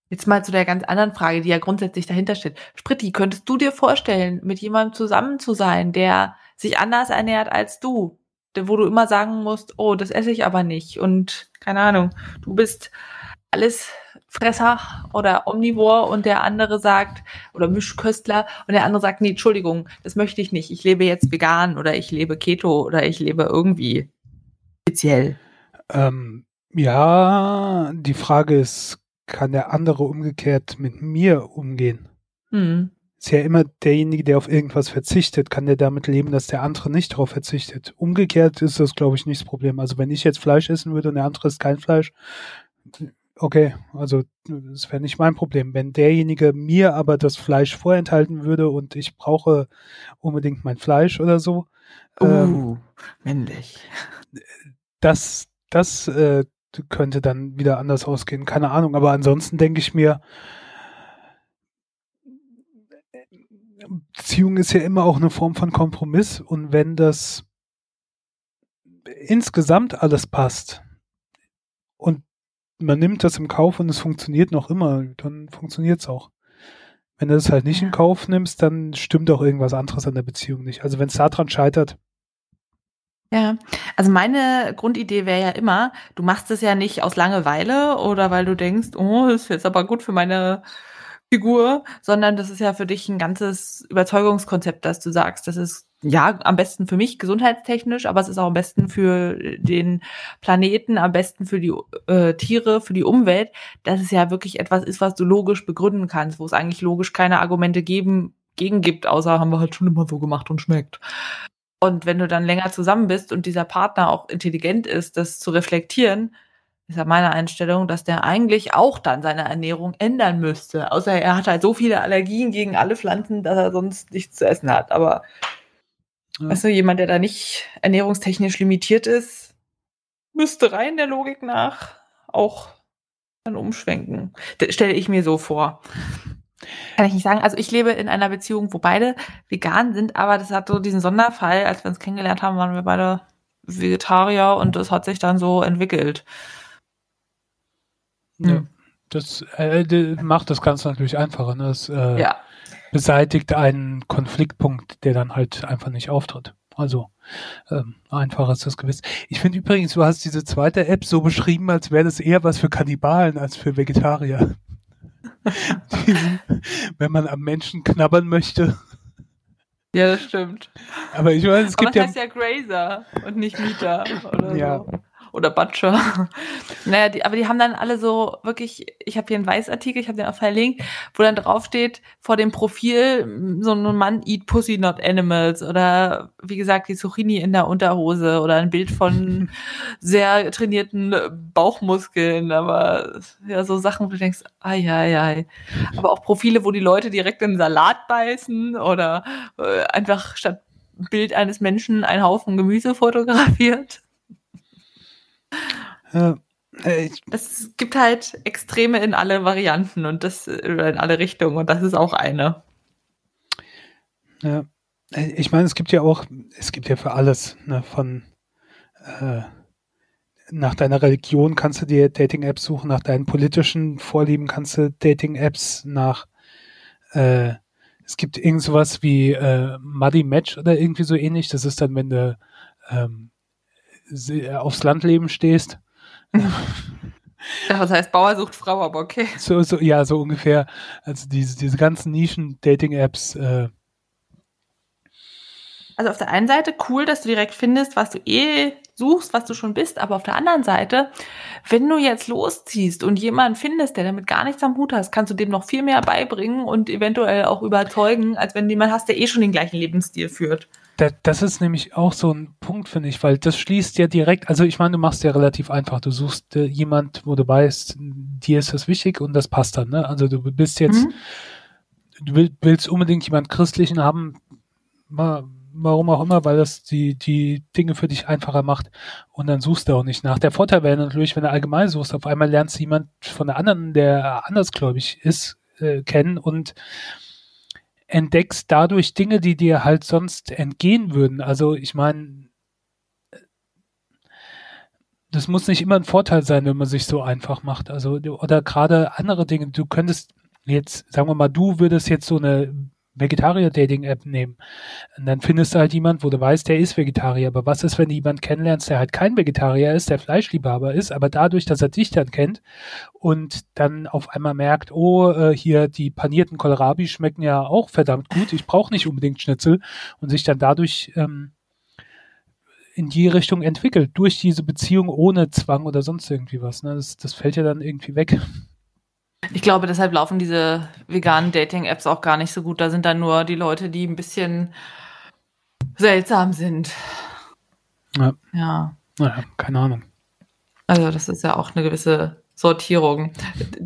jetzt mal zu der ganz anderen Frage, die ja grundsätzlich dahinter steht. Spritti, könntest du dir vorstellen, mit jemandem zusammen zu sein, der sich anders ernährt als du? wo du immer sagen musst, oh, das esse ich aber nicht. Und keine Ahnung, du bist alles Fresser oder Omnivor und der andere sagt, oder Mischköstler und der andere sagt, nee, Entschuldigung, das möchte ich nicht. Ich lebe jetzt vegan oder ich lebe Keto oder ich lebe irgendwie speziell. Ähm, ja, die Frage ist, kann der andere umgekehrt mit mir umgehen? Mhm ist ja immer derjenige, der auf irgendwas verzichtet, kann der damit leben, dass der andere nicht darauf verzichtet. Umgekehrt ist das, glaube ich, nicht das Problem. Also wenn ich jetzt Fleisch essen würde und der andere isst kein Fleisch, okay, also das wäre nicht mein Problem. Wenn derjenige mir aber das Fleisch vorenthalten würde und ich brauche unbedingt mein Fleisch oder so. Uh, ähm, männlich. Das, das äh, könnte dann wieder anders ausgehen, keine Ahnung. Aber ansonsten denke ich mir, Beziehung ist ja immer auch eine Form von Kompromiss und wenn das insgesamt alles passt und man nimmt das im Kauf und es funktioniert noch immer, dann funktioniert es auch. Wenn du das halt nicht in Kauf nimmst, dann stimmt auch irgendwas anderes an der Beziehung nicht. Also wenn es daran scheitert. Ja, also meine Grundidee wäre ja immer, du machst es ja nicht aus Langeweile oder weil du denkst, oh, das ist jetzt aber gut für meine Figur, sondern das ist ja für dich ein ganzes Überzeugungskonzept, dass du sagst, das ist ja am besten für mich gesundheitstechnisch, aber es ist auch am besten für den Planeten, am besten für die äh, Tiere, für die Umwelt, dass es ja wirklich etwas ist, was du logisch begründen kannst, wo es eigentlich logisch keine Argumente geben, gegen gibt, außer haben wir halt schon immer so gemacht und schmeckt. Und wenn du dann länger zusammen bist und dieser Partner auch intelligent ist, das zu reflektieren, ist ja meine Einstellung, dass der eigentlich auch dann seine Ernährung ändern müsste. Außer er hat halt so viele Allergien gegen alle Pflanzen, dass er sonst nichts zu essen hat. Aber ja. du, jemand, der da nicht ernährungstechnisch limitiert ist, müsste rein der Logik nach auch dann umschwenken. Das stelle ich mir so vor. Kann ich nicht sagen. Also ich lebe in einer Beziehung, wo beide vegan sind, aber das hat so diesen Sonderfall, als wir uns kennengelernt haben, waren wir beide Vegetarier und das hat sich dann so entwickelt. Ja, das äh, macht das Ganze natürlich einfacher. Ne? Das äh, ja. Beseitigt einen Konfliktpunkt, der dann halt einfach nicht auftritt. Also ähm, einfacher ist das gewiss. Ich finde übrigens, du hast diese zweite App so beschrieben, als wäre das eher was für Kannibalen als für Vegetarier. <laughs> Diesen, wenn man am Menschen knabbern möchte. Ja, das stimmt. Aber ich meine, es gibt Aber das ja. heißt ja Grazer und nicht Mieter oder ja. so oder Butcher. <laughs> naja, die, aber die haben dann alle so wirklich, ich habe hier einen Weißartikel, ich habe den auch verlinkt, wo dann draufsteht, vor dem Profil, so ein Mann eat pussy not animals oder wie gesagt, die Zucchini in der Unterhose oder ein Bild von <laughs> sehr trainierten Bauchmuskeln, aber ja, so Sachen, wo du denkst, ai, ai, ai. Aber auch Profile, wo die Leute direkt in den Salat beißen oder äh, einfach statt Bild eines Menschen ein Haufen Gemüse fotografiert. Ja, äh, es gibt halt Extreme in alle Varianten und das oder in alle Richtungen und das ist auch eine. Ja, äh, ich meine, es gibt ja auch, es gibt ja für alles, ne, von äh, nach deiner Religion kannst du dir Dating-Apps suchen, nach deinen politischen Vorlieben kannst du Dating-Apps nach äh, es gibt irgend sowas wie äh, Muddy Match oder irgendwie so ähnlich. Das ist dann, wenn du ähm, aufs Landleben stehst. Ja, was heißt Bauer sucht Frau, aber okay. So, so, ja, so ungefähr. Also diese, diese ganzen Nischen-Dating-Apps. Äh. Also auf der einen Seite cool, dass du direkt findest, was du eh suchst, was du schon bist, aber auf der anderen Seite, wenn du jetzt losziehst und jemanden findest, der damit gar nichts am Hut hast, kannst du dem noch viel mehr beibringen und eventuell auch überzeugen, als wenn du jemanden hast, der eh schon den gleichen Lebensstil führt. Das ist nämlich auch so ein Punkt, finde ich, weil das schließt ja direkt, also ich meine, du machst ja relativ einfach. Du suchst äh, jemand, wo du weißt, dir ist das wichtig und das passt dann, ne? Also du bist jetzt, mhm. du will, willst unbedingt jemand Christlichen haben, mal warum auch immer, weil das die, die Dinge für dich einfacher macht und dann suchst du auch nicht nach. Der Vorteil wäre natürlich, wenn du allgemein suchst, auf einmal lernst du jemand von der anderen, der andersgläubig ist, äh, kennen und entdeckst dadurch Dinge, die dir halt sonst entgehen würden. Also ich meine, das muss nicht immer ein Vorteil sein, wenn man sich so einfach macht. Also oder gerade andere Dinge. Du könntest jetzt, sagen wir mal, du würdest jetzt so eine Vegetarier-Dating-App nehmen. Und dann findest du halt jemand, wo du weißt, der ist Vegetarier. Aber was ist, wenn du jemanden kennenlernst, der halt kein Vegetarier ist, der Fleischliebhaber ist, aber dadurch, dass er dich dann kennt und dann auf einmal merkt, oh, äh, hier die panierten Kohlrabi schmecken ja auch verdammt gut, ich brauche nicht unbedingt Schnitzel und sich dann dadurch ähm, in die Richtung entwickelt, durch diese Beziehung ohne Zwang oder sonst irgendwie was. Ne? Das, das fällt ja dann irgendwie weg. Ich glaube, deshalb laufen diese veganen Dating-Apps auch gar nicht so gut. Da sind dann nur die Leute, die ein bisschen seltsam sind. Ja. Ja. Naja, keine Ahnung. Also, das ist ja auch eine gewisse Sortierung.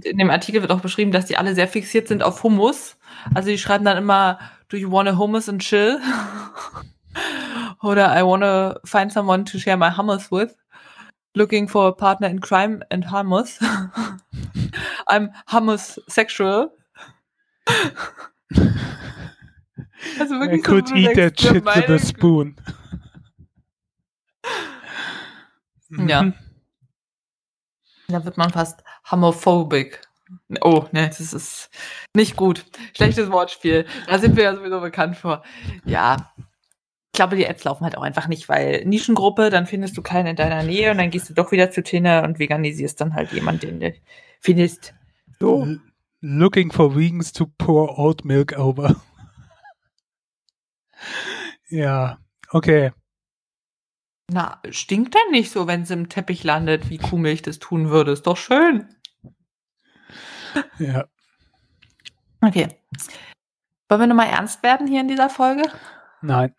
In dem Artikel wird auch beschrieben, dass die alle sehr fixiert sind auf Hummus. Also, die schreiben dann immer, do you want a hummus and chill? <laughs> Oder I want to find someone to share my hummus with looking for a partner in crime and hummus. <laughs> I'm hummus sexual. Also wirklich I could so, eat that shit with a spoon. <laughs> Ja. Da wird man fast homophobic. Oh, ne, das ist nicht gut. Schlechtes Wortspiel. Da sind wir ja sowieso bekannt vor. Ja, glaube, die Apps laufen halt auch einfach nicht, weil Nischengruppe, dann findest du keinen in deiner Nähe und dann gehst du doch wieder zu Tinder und veganisierst dann halt jemanden, den du findest. So. Looking for vegans to pour oat milk over. <laughs> ja, okay. Na, stinkt denn nicht so, wenn es im Teppich landet, wie Kuhmilch das tun würde? Ist doch schön. Ja. Okay. Wollen wir nochmal ernst werden hier in dieser Folge? Nein.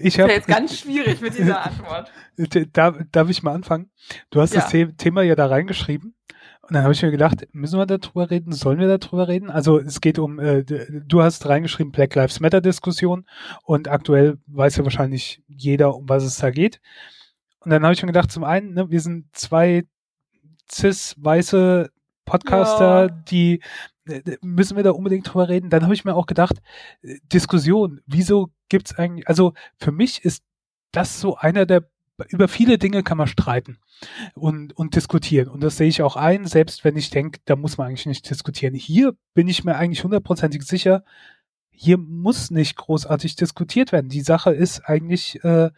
Ich habe jetzt ganz <laughs> schwierig mit dieser Antwort. Darf, darf ich mal anfangen? Du hast ja. das Thema ja da reingeschrieben. Und dann habe ich mir gedacht, müssen wir darüber reden? Sollen wir darüber reden? Also es geht um, äh, du hast reingeschrieben Black Lives Matter Diskussion und aktuell weiß ja wahrscheinlich jeder, um was es da geht. Und dann habe ich mir gedacht, zum einen, ne, wir sind zwei cis weiße Podcaster, ja. die müssen wir da unbedingt drüber reden. Dann habe ich mir auch gedacht, äh, Diskussion, wieso gibt's eigentlich, also für mich ist das so einer der, über viele Dinge kann man streiten und, und diskutieren. Und das sehe ich auch ein, selbst wenn ich denke, da muss man eigentlich nicht diskutieren. Hier bin ich mir eigentlich hundertprozentig sicher, hier muss nicht großartig diskutiert werden. Die Sache ist eigentlich, äh,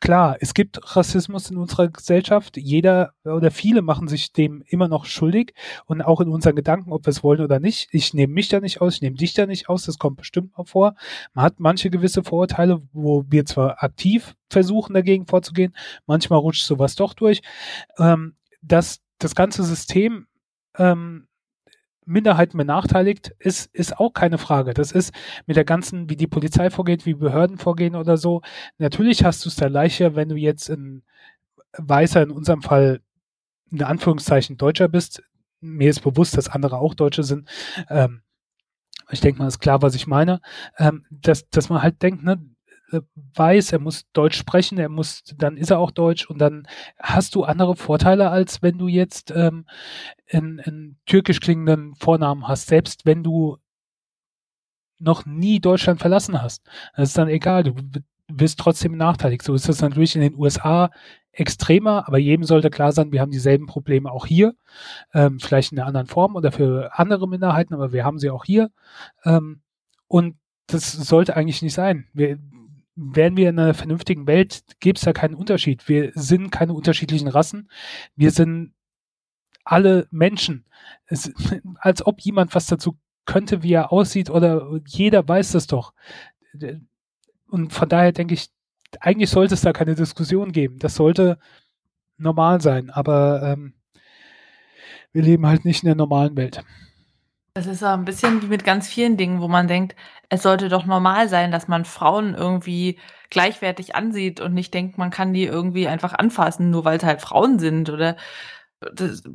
klar, es gibt Rassismus in unserer Gesellschaft. Jeder oder viele machen sich dem immer noch schuldig und auch in unseren Gedanken, ob wir es wollen oder nicht. Ich nehme mich da nicht aus, ich nehme dich da nicht aus, das kommt bestimmt mal vor. Man hat manche gewisse Vorurteile, wo wir zwar aktiv versuchen, dagegen vorzugehen, manchmal rutscht sowas doch durch. Ähm, dass das ganze System ähm, Minderheiten benachteiligt, ist, ist auch keine Frage. Das ist mit der ganzen, wie die Polizei vorgeht, wie Behörden vorgehen oder so. Natürlich hast du es da leichter, wenn du jetzt ein Weißer, in unserem Fall, in Anführungszeichen Deutscher bist. Mir ist bewusst, dass andere auch Deutsche sind. Ähm, ich denke mal, ist klar, was ich meine. Ähm, dass, dass man halt denkt, ne, weiß, er muss Deutsch sprechen, er muss, dann ist er auch Deutsch und dann hast du andere Vorteile, als wenn du jetzt ähm, einen, einen türkisch klingenden Vornamen hast, selbst wenn du noch nie Deutschland verlassen hast. Das ist dann egal, du wirst trotzdem nachteilig. So ist das natürlich in den USA extremer, aber jedem sollte klar sein, wir haben dieselben Probleme auch hier, ähm, vielleicht in einer anderen Form oder für andere Minderheiten, aber wir haben sie auch hier. Ähm, und das sollte eigentlich nicht sein. Wir, wären wir in einer vernünftigen Welt, gäbe es da keinen Unterschied. Wir sind keine unterschiedlichen Rassen. Wir sind alle Menschen. Es, <laughs> als ob jemand was dazu könnte, wie er aussieht, oder jeder weiß das doch. Und von daher denke ich, eigentlich sollte es da keine Diskussion geben. Das sollte normal sein, aber ähm, wir leben halt nicht in der normalen Welt. Das ist so ein bisschen wie mit ganz vielen Dingen, wo man denkt, es sollte doch normal sein, dass man Frauen irgendwie gleichwertig ansieht und nicht denkt, man kann die irgendwie einfach anfassen, nur weil es halt Frauen sind oder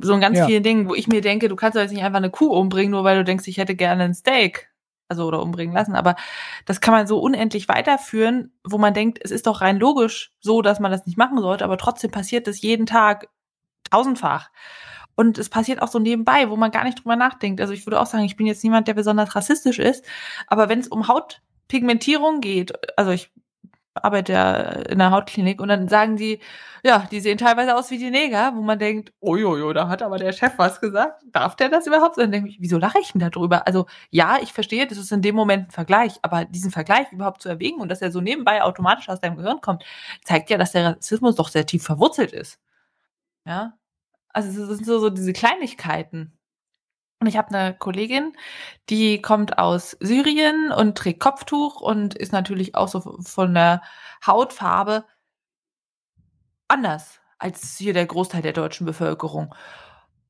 so ein ganz ja. vielen Dingen, wo ich mir denke, du kannst doch jetzt nicht einfach eine Kuh umbringen, nur weil du denkst, ich hätte gerne ein Steak. Also oder umbringen lassen. Aber das kann man so unendlich weiterführen, wo man denkt, es ist doch rein logisch so, dass man das nicht machen sollte, aber trotzdem passiert das jeden Tag tausendfach. Und es passiert auch so nebenbei, wo man gar nicht drüber nachdenkt. Also ich würde auch sagen, ich bin jetzt niemand, der besonders rassistisch ist, aber wenn es um Hautpigmentierung geht, also ich arbeite ja in der Hautklinik und dann sagen die, ja, die sehen teilweise aus wie die Neger, wo man denkt, ojojo, da hat aber der Chef was gesagt. Darf der das überhaupt? Und dann denke ich, wieso lache ich denn da drüber? Also ja, ich verstehe, das ist in dem Moment ein Vergleich, aber diesen Vergleich überhaupt zu erwägen und dass er so nebenbei automatisch aus deinem Gehirn kommt, zeigt ja, dass der Rassismus doch sehr tief verwurzelt ist. Ja. Also es sind so, so diese Kleinigkeiten. Und ich habe eine Kollegin, die kommt aus Syrien und trägt Kopftuch und ist natürlich auch so von der Hautfarbe anders als hier der Großteil der deutschen Bevölkerung.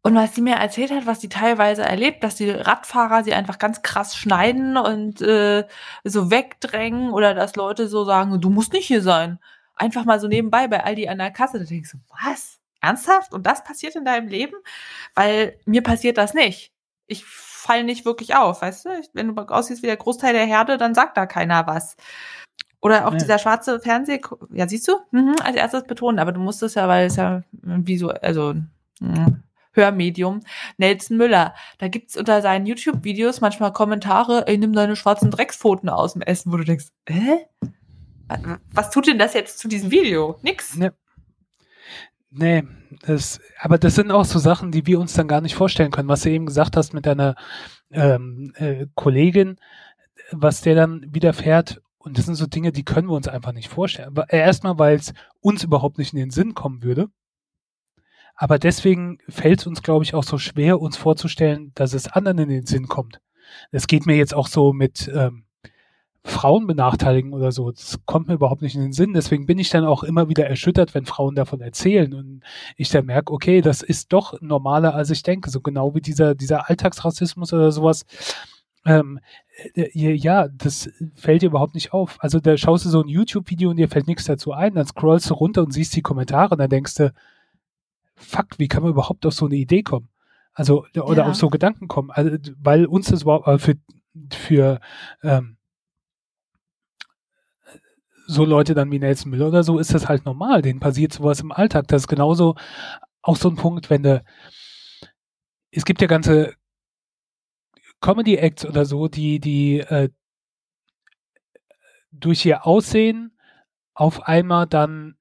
Und was sie mir erzählt hat, was sie teilweise erlebt, dass die Radfahrer sie einfach ganz krass schneiden und äh, so wegdrängen oder dass Leute so sagen, du musst nicht hier sein. Einfach mal so nebenbei bei Aldi an der Kasse. Da denkst du, was? Ernsthaft? Und das passiert in deinem Leben? Weil mir passiert das nicht ich falle nicht wirklich auf, weißt du? Wenn du aussiehst wie der Großteil der Herde, dann sagt da keiner was. Oder auch ja. dieser schwarze Fernseher, ja, siehst du? Mhm, als erstes betonen, aber du musst es ja, weil es ja wie so, also mh, Hörmedium, Nelson Müller. Da gibt's unter seinen YouTube-Videos manchmal Kommentare, ey, nimm deine schwarzen Dreckspfoten aus dem Essen, wo du denkst, hä? Was tut denn das jetzt zu diesem Video? Nix. Ne. Nee, das, aber das sind auch so Sachen, die wir uns dann gar nicht vorstellen können. Was du eben gesagt hast mit deiner ähm, äh, Kollegin, was der dann widerfährt. Und das sind so Dinge, die können wir uns einfach nicht vorstellen. Äh, erstmal, weil es uns überhaupt nicht in den Sinn kommen würde. Aber deswegen fällt es uns, glaube ich, auch so schwer, uns vorzustellen, dass es anderen in den Sinn kommt. Es geht mir jetzt auch so mit ähm, Frauen benachteiligen oder so. Das kommt mir überhaupt nicht in den Sinn. Deswegen bin ich dann auch immer wieder erschüttert, wenn Frauen davon erzählen und ich dann merke, okay, das ist doch normaler, als ich denke. So genau wie dieser, dieser Alltagsrassismus oder sowas. Ähm, äh, ja, das fällt dir überhaupt nicht auf. Also da schaust du so ein YouTube-Video und dir fällt nichts dazu ein, dann scrollst du runter und siehst die Kommentare und dann denkst du, fuck, wie kann man überhaupt auf so eine Idee kommen? Also, oder ja. auf so Gedanken kommen. Also, weil uns das überhaupt äh, für, für ähm, so Leute dann wie Nelson Müller oder so, ist das halt normal. Denen passiert sowas im Alltag. Das ist genauso auch so ein Punkt, wenn du, es gibt ja ganze Comedy-Acts oder so, die, die äh, durch ihr Aussehen auf einmal dann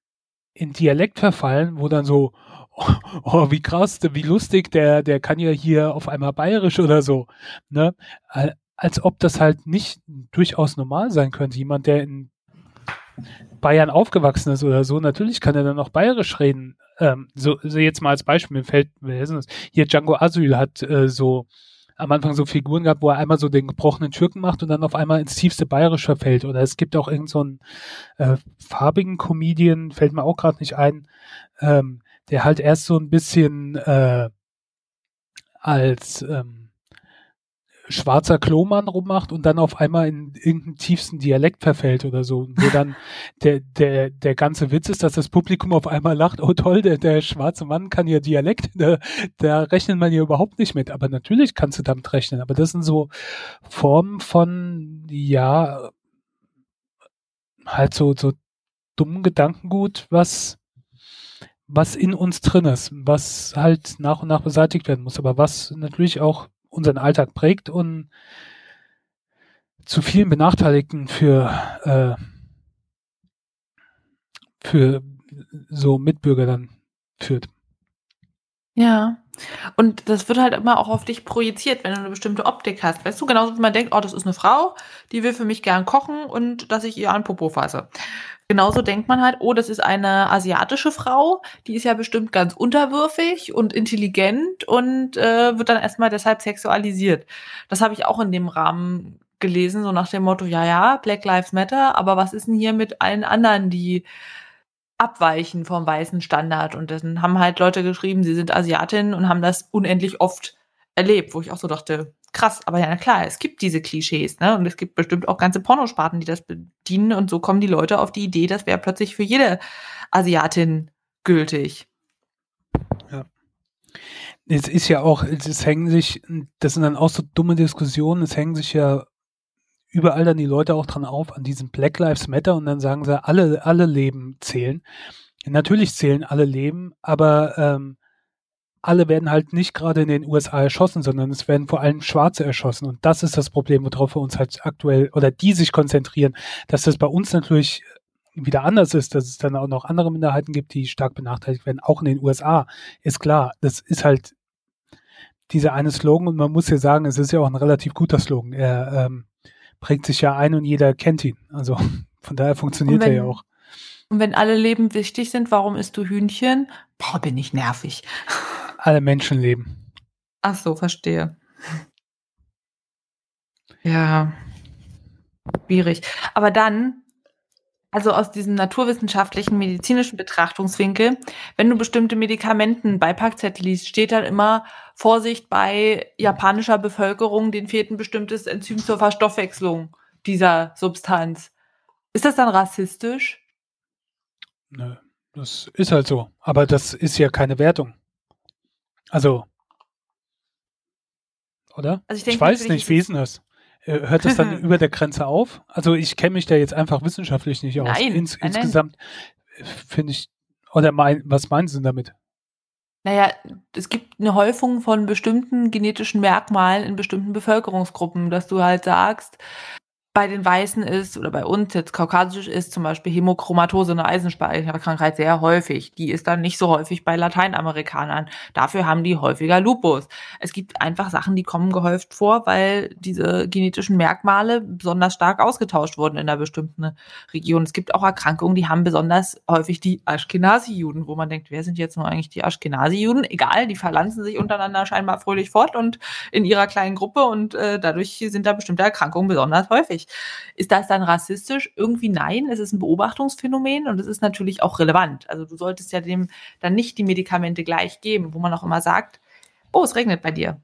in Dialekt verfallen, wo dann so, oh, <laughs> oh, wie krass, wie lustig, der, der kann ja hier auf einmal bayerisch oder so. Ne? Als ob das halt nicht durchaus normal sein könnte. Jemand, der in Bayern aufgewachsen ist oder so, natürlich kann er dann auch bayerisch reden. Ähm, so, so jetzt mal als Beispiel, mir fällt, wer ist das? Hier Django Asyl hat äh, so am Anfang so Figuren gehabt, wo er einmal so den gebrochenen Türken macht und dann auf einmal ins tiefste Bayerisch verfällt. Oder es gibt auch irgendeinen so äh, farbigen Comedian, fällt mir auch gerade nicht ein, ähm, der halt erst so ein bisschen äh, als ähm, schwarzer Klomann rummacht und dann auf einmal in irgendeinen tiefsten Dialekt verfällt oder so. Wo dann <laughs> der, der, der ganze Witz ist, dass das Publikum auf einmal lacht, oh toll, der, der schwarze Mann kann ja Dialekt, <laughs> da, da rechnet man ja überhaupt nicht mit. Aber natürlich kannst du damit rechnen. Aber das sind so Formen von, ja, halt so, so dummen Gedankengut, was was in uns drin ist, was halt nach und nach beseitigt werden muss, aber was natürlich auch unseren Alltag prägt und zu vielen Benachteiligten für, äh, für so Mitbürger dann führt. Ja. Und das wird halt immer auch auf dich projiziert, wenn du eine bestimmte Optik hast. Weißt du, genauso wie man denkt, oh, das ist eine Frau, die will für mich gern kochen und dass ich ihr an Popo fasse. Genauso denkt man halt, oh, das ist eine asiatische Frau, die ist ja bestimmt ganz unterwürfig und intelligent und äh, wird dann erstmal deshalb sexualisiert. Das habe ich auch in dem Rahmen gelesen, so nach dem Motto, ja, ja, Black Lives Matter, aber was ist denn hier mit allen anderen, die abweichen vom weißen Standard. Und dann haben halt Leute geschrieben, sie sind Asiatinnen und haben das unendlich oft erlebt, wo ich auch so dachte, krass, aber ja, na klar, es gibt diese Klischees, ne? Und es gibt bestimmt auch ganze Pornosparten, die das bedienen und so kommen die Leute auf die Idee, das wäre plötzlich für jede Asiatin gültig. Ja. Es ist ja auch, es hängen sich, das sind dann auch so dumme Diskussionen, es hängen sich ja überall dann die Leute auch dran auf, an diesem Black Lives Matter und dann sagen sie, alle, alle Leben zählen. Natürlich zählen alle Leben, aber ähm, alle werden halt nicht gerade in den USA erschossen, sondern es werden vor allem Schwarze erschossen. Und das ist das Problem, worauf wir uns halt aktuell oder die sich konzentrieren, dass das bei uns natürlich wieder anders ist, dass es dann auch noch andere Minderheiten gibt, die stark benachteiligt werden, auch in den USA, ist klar. Das ist halt dieser eine Slogan und man muss ja sagen, es ist ja auch ein relativ guter Slogan. Er ähm, prägt sich ja ein und jeder kennt ihn. Also <laughs> von daher funktioniert wenn, er ja auch. Und wenn alle Leben wichtig sind, warum isst du Hühnchen? Boah, bin ich nervig. Alle Menschen leben. Ach so, verstehe. Ja. Schwierig. Aber dann also aus diesem naturwissenschaftlichen, medizinischen Betrachtungswinkel, wenn du bestimmte Medikamenten bei Packzettel liest, steht dann immer Vorsicht bei japanischer Bevölkerung, denen fehlt ein bestimmtes Enzym zur Verstoffwechslung dieser Substanz. Ist das dann rassistisch? Nö, das ist halt so. Aber das ist ja keine Wertung. Also, oder? Also ich, denke, ich weiß nicht, wie ist denn das? Äh, hört das dann <laughs> über der Grenze auf? Also ich kenne mich da jetzt einfach wissenschaftlich nicht aus. Nein, Ins, nein, insgesamt finde ich, oder mein, was meinen Sie damit? Naja, es gibt eine Häufung von bestimmten genetischen Merkmalen in bestimmten Bevölkerungsgruppen, dass du halt sagst, bei den Weißen ist oder bei uns jetzt kaukasisch ist zum Beispiel Hämochromatose, eine Eisenspeicherkrankheit sehr häufig. Die ist dann nicht so häufig bei Lateinamerikanern. Dafür haben die häufiger Lupus. Es gibt einfach Sachen, die kommen gehäuft vor, weil diese genetischen Merkmale besonders stark ausgetauscht wurden in einer bestimmten Region. Es gibt auch Erkrankungen, die haben besonders häufig die Ashkenazi-Juden, wo man denkt, wer sind jetzt nur eigentlich die Ashkenazi-Juden? Egal, die verlanzen sich untereinander scheinbar fröhlich fort und in ihrer kleinen Gruppe und äh, dadurch sind da bestimmte Erkrankungen besonders häufig nicht. Ist das dann rassistisch? Irgendwie nein. Es ist ein Beobachtungsphänomen und es ist natürlich auch relevant. Also du solltest ja dem dann nicht die Medikamente gleich geben, wo man auch immer sagt, oh, es regnet bei dir.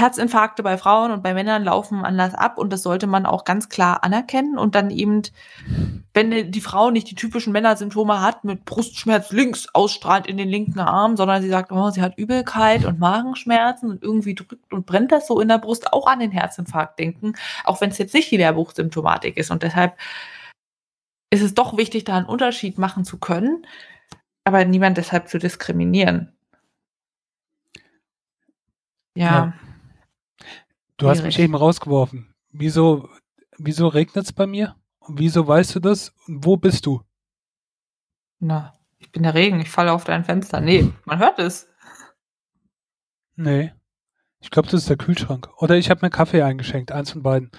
Herzinfarkte bei Frauen und bei Männern laufen anders ab und das sollte man auch ganz klar anerkennen und dann eben, wenn die Frau nicht die typischen Männersymptome hat, mit Brustschmerz links ausstrahlt in den linken Arm, sondern sie sagt, oh, sie hat Übelkeit und Magenschmerzen und irgendwie drückt und brennt das so in der Brust, auch an den Herzinfarkt denken, auch wenn es jetzt nicht die Lehrbuchsymptomatik ist und deshalb ist es doch wichtig, da einen Unterschied machen zu können, aber niemand deshalb zu diskriminieren. ja. ja. Du hast mich eben rausgeworfen. Wieso, wieso regnet es bei mir? Und wieso weißt du das? Und wo bist du? Na, ich bin der Regen, ich falle auf dein Fenster. Nee, man hört es. Nee. Ich glaube, das ist der Kühlschrank. Oder ich habe mir Kaffee eingeschenkt, eins von beiden.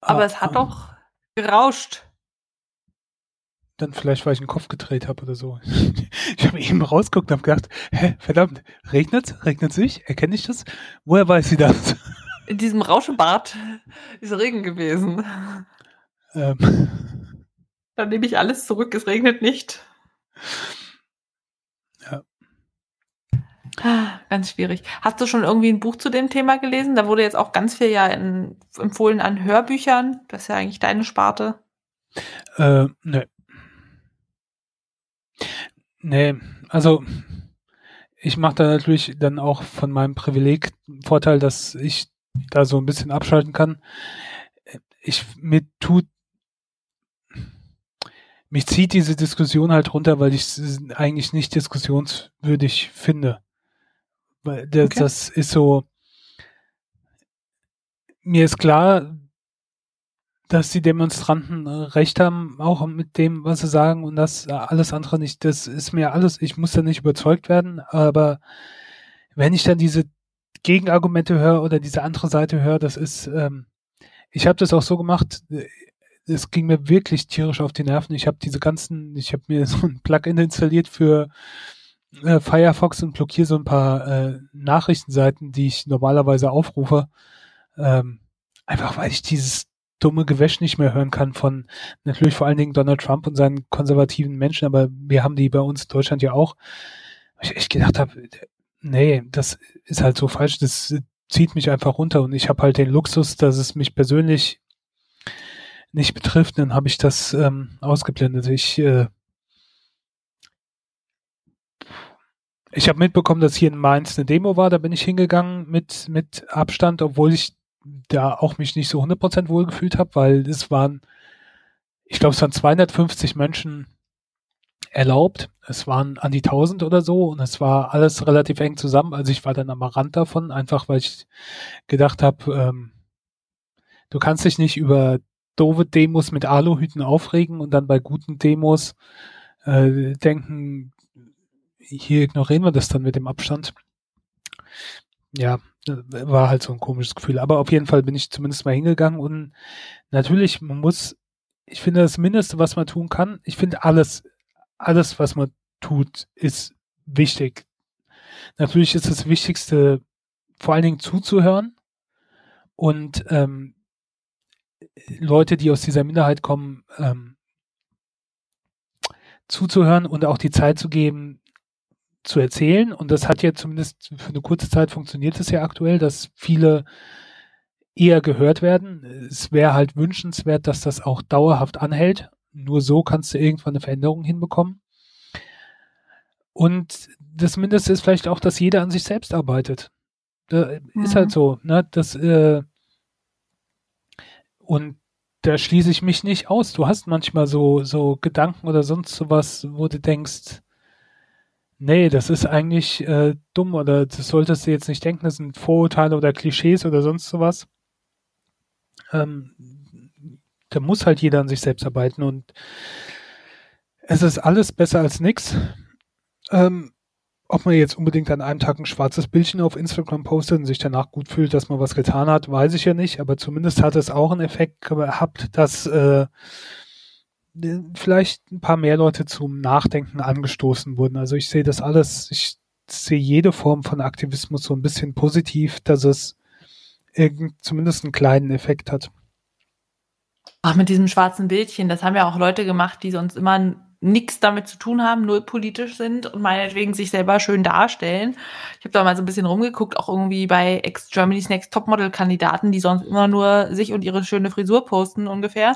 Aber ah, es hat ah. doch gerauscht. Dann vielleicht, weil ich den Kopf gedreht habe oder so. <laughs> ich habe eben rausgeguckt und habe gedacht, hä, verdammt, regnet's? Regnet's nicht? Erkenne ich das? Woher weiß sie das? In diesem Rauschebad ist Regen gewesen. Ähm. Dann nehme ich alles zurück, es regnet nicht. Ja. Ah, ganz schwierig. Hast du schon irgendwie ein Buch zu dem Thema gelesen? Da wurde jetzt auch ganz viel ja in, empfohlen an Hörbüchern. Das ist ja eigentlich deine Sparte. Äh, ne. Nee, also ich mache da natürlich dann auch von meinem Privileg Vorteil, dass ich da so ein bisschen abschalten kann. Ich mir tut mich zieht diese Diskussion halt runter, weil ich es eigentlich nicht diskussionswürdig finde. Weil das, okay. das ist so, mir ist klar, dass die Demonstranten äh, recht haben, auch mit dem, was sie sagen und das äh, alles andere nicht. Das ist mir alles, ich muss da nicht überzeugt werden, aber wenn ich dann diese Gegenargumente höre oder diese andere Seite höre, das ist, ähm, ich habe das auch so gemacht, es ging mir wirklich tierisch auf die Nerven. Ich habe diese ganzen, ich habe mir <laughs> so ein Plugin installiert für äh, Firefox und blockiere so ein paar äh, Nachrichtenseiten, die ich normalerweise aufrufe. Ähm, einfach weil ich dieses dumme Gewäsch nicht mehr hören kann von natürlich vor allen Dingen Donald Trump und seinen konservativen Menschen, aber wir haben die bei uns in Deutschland ja auch. Ich echt gedacht habe, nee, das ist halt so falsch, das zieht mich einfach runter und ich habe halt den Luxus, dass es mich persönlich nicht betrifft, dann habe ich das ähm, ausgeblendet. Ich äh, ich habe mitbekommen, dass hier in Mainz eine Demo war, da bin ich hingegangen mit mit Abstand, obwohl ich da auch mich nicht so 100% wohl gefühlt habe, weil es waren ich glaube, es waren 250 Menschen erlaubt. Es waren an die 1000 oder so und es war alles relativ eng zusammen. Also ich war dann am Rand davon, einfach weil ich gedacht habe, ähm, du kannst dich nicht über doofe Demos mit Aluhüten aufregen und dann bei guten Demos äh, denken, hier ignorieren wir das dann mit dem Abstand. Ja, war halt so ein komisches Gefühl. Aber auf jeden Fall bin ich zumindest mal hingegangen und natürlich, man muss, ich finde das Mindeste, was man tun kann, ich finde alles, alles, was man tut, ist wichtig. Natürlich ist das Wichtigste, vor allen Dingen zuzuhören und ähm, Leute, die aus dieser Minderheit kommen, ähm, zuzuhören und auch die Zeit zu geben, zu erzählen. Und das hat ja zumindest für eine kurze Zeit funktioniert es ja aktuell, dass viele eher gehört werden. Es wäre halt wünschenswert, dass das auch dauerhaft anhält. Nur so kannst du irgendwann eine Veränderung hinbekommen. Und das Mindeste ist vielleicht auch, dass jeder an sich selbst arbeitet. Da mhm. Ist halt so, ne? Das, äh, und da schließe ich mich nicht aus. Du hast manchmal so, so Gedanken oder sonst sowas, wo du denkst, nee, das ist eigentlich äh, dumm oder das solltest du jetzt nicht denken, das sind Vorurteile oder Klischees oder sonst sowas. Ähm, da muss halt jeder an sich selbst arbeiten und es ist alles besser als nichts. Ähm, ob man jetzt unbedingt an einem Tag ein schwarzes Bildchen auf Instagram postet und sich danach gut fühlt, dass man was getan hat, weiß ich ja nicht, aber zumindest hat es auch einen Effekt gehabt, dass äh, vielleicht ein paar mehr Leute zum Nachdenken angestoßen wurden. Also ich sehe das alles, ich sehe jede Form von Aktivismus so ein bisschen positiv, dass es zumindest einen kleinen Effekt hat. Ach, mit diesem schwarzen Bildchen, das haben ja auch Leute gemacht, die sonst immer nichts damit zu tun haben, null politisch sind und meinetwegen sich selber schön darstellen. Ich habe da mal so ein bisschen rumgeguckt, auch irgendwie bei Ex-Germany's Next Topmodel-Kandidaten, die sonst immer nur sich und ihre schöne Frisur posten ungefähr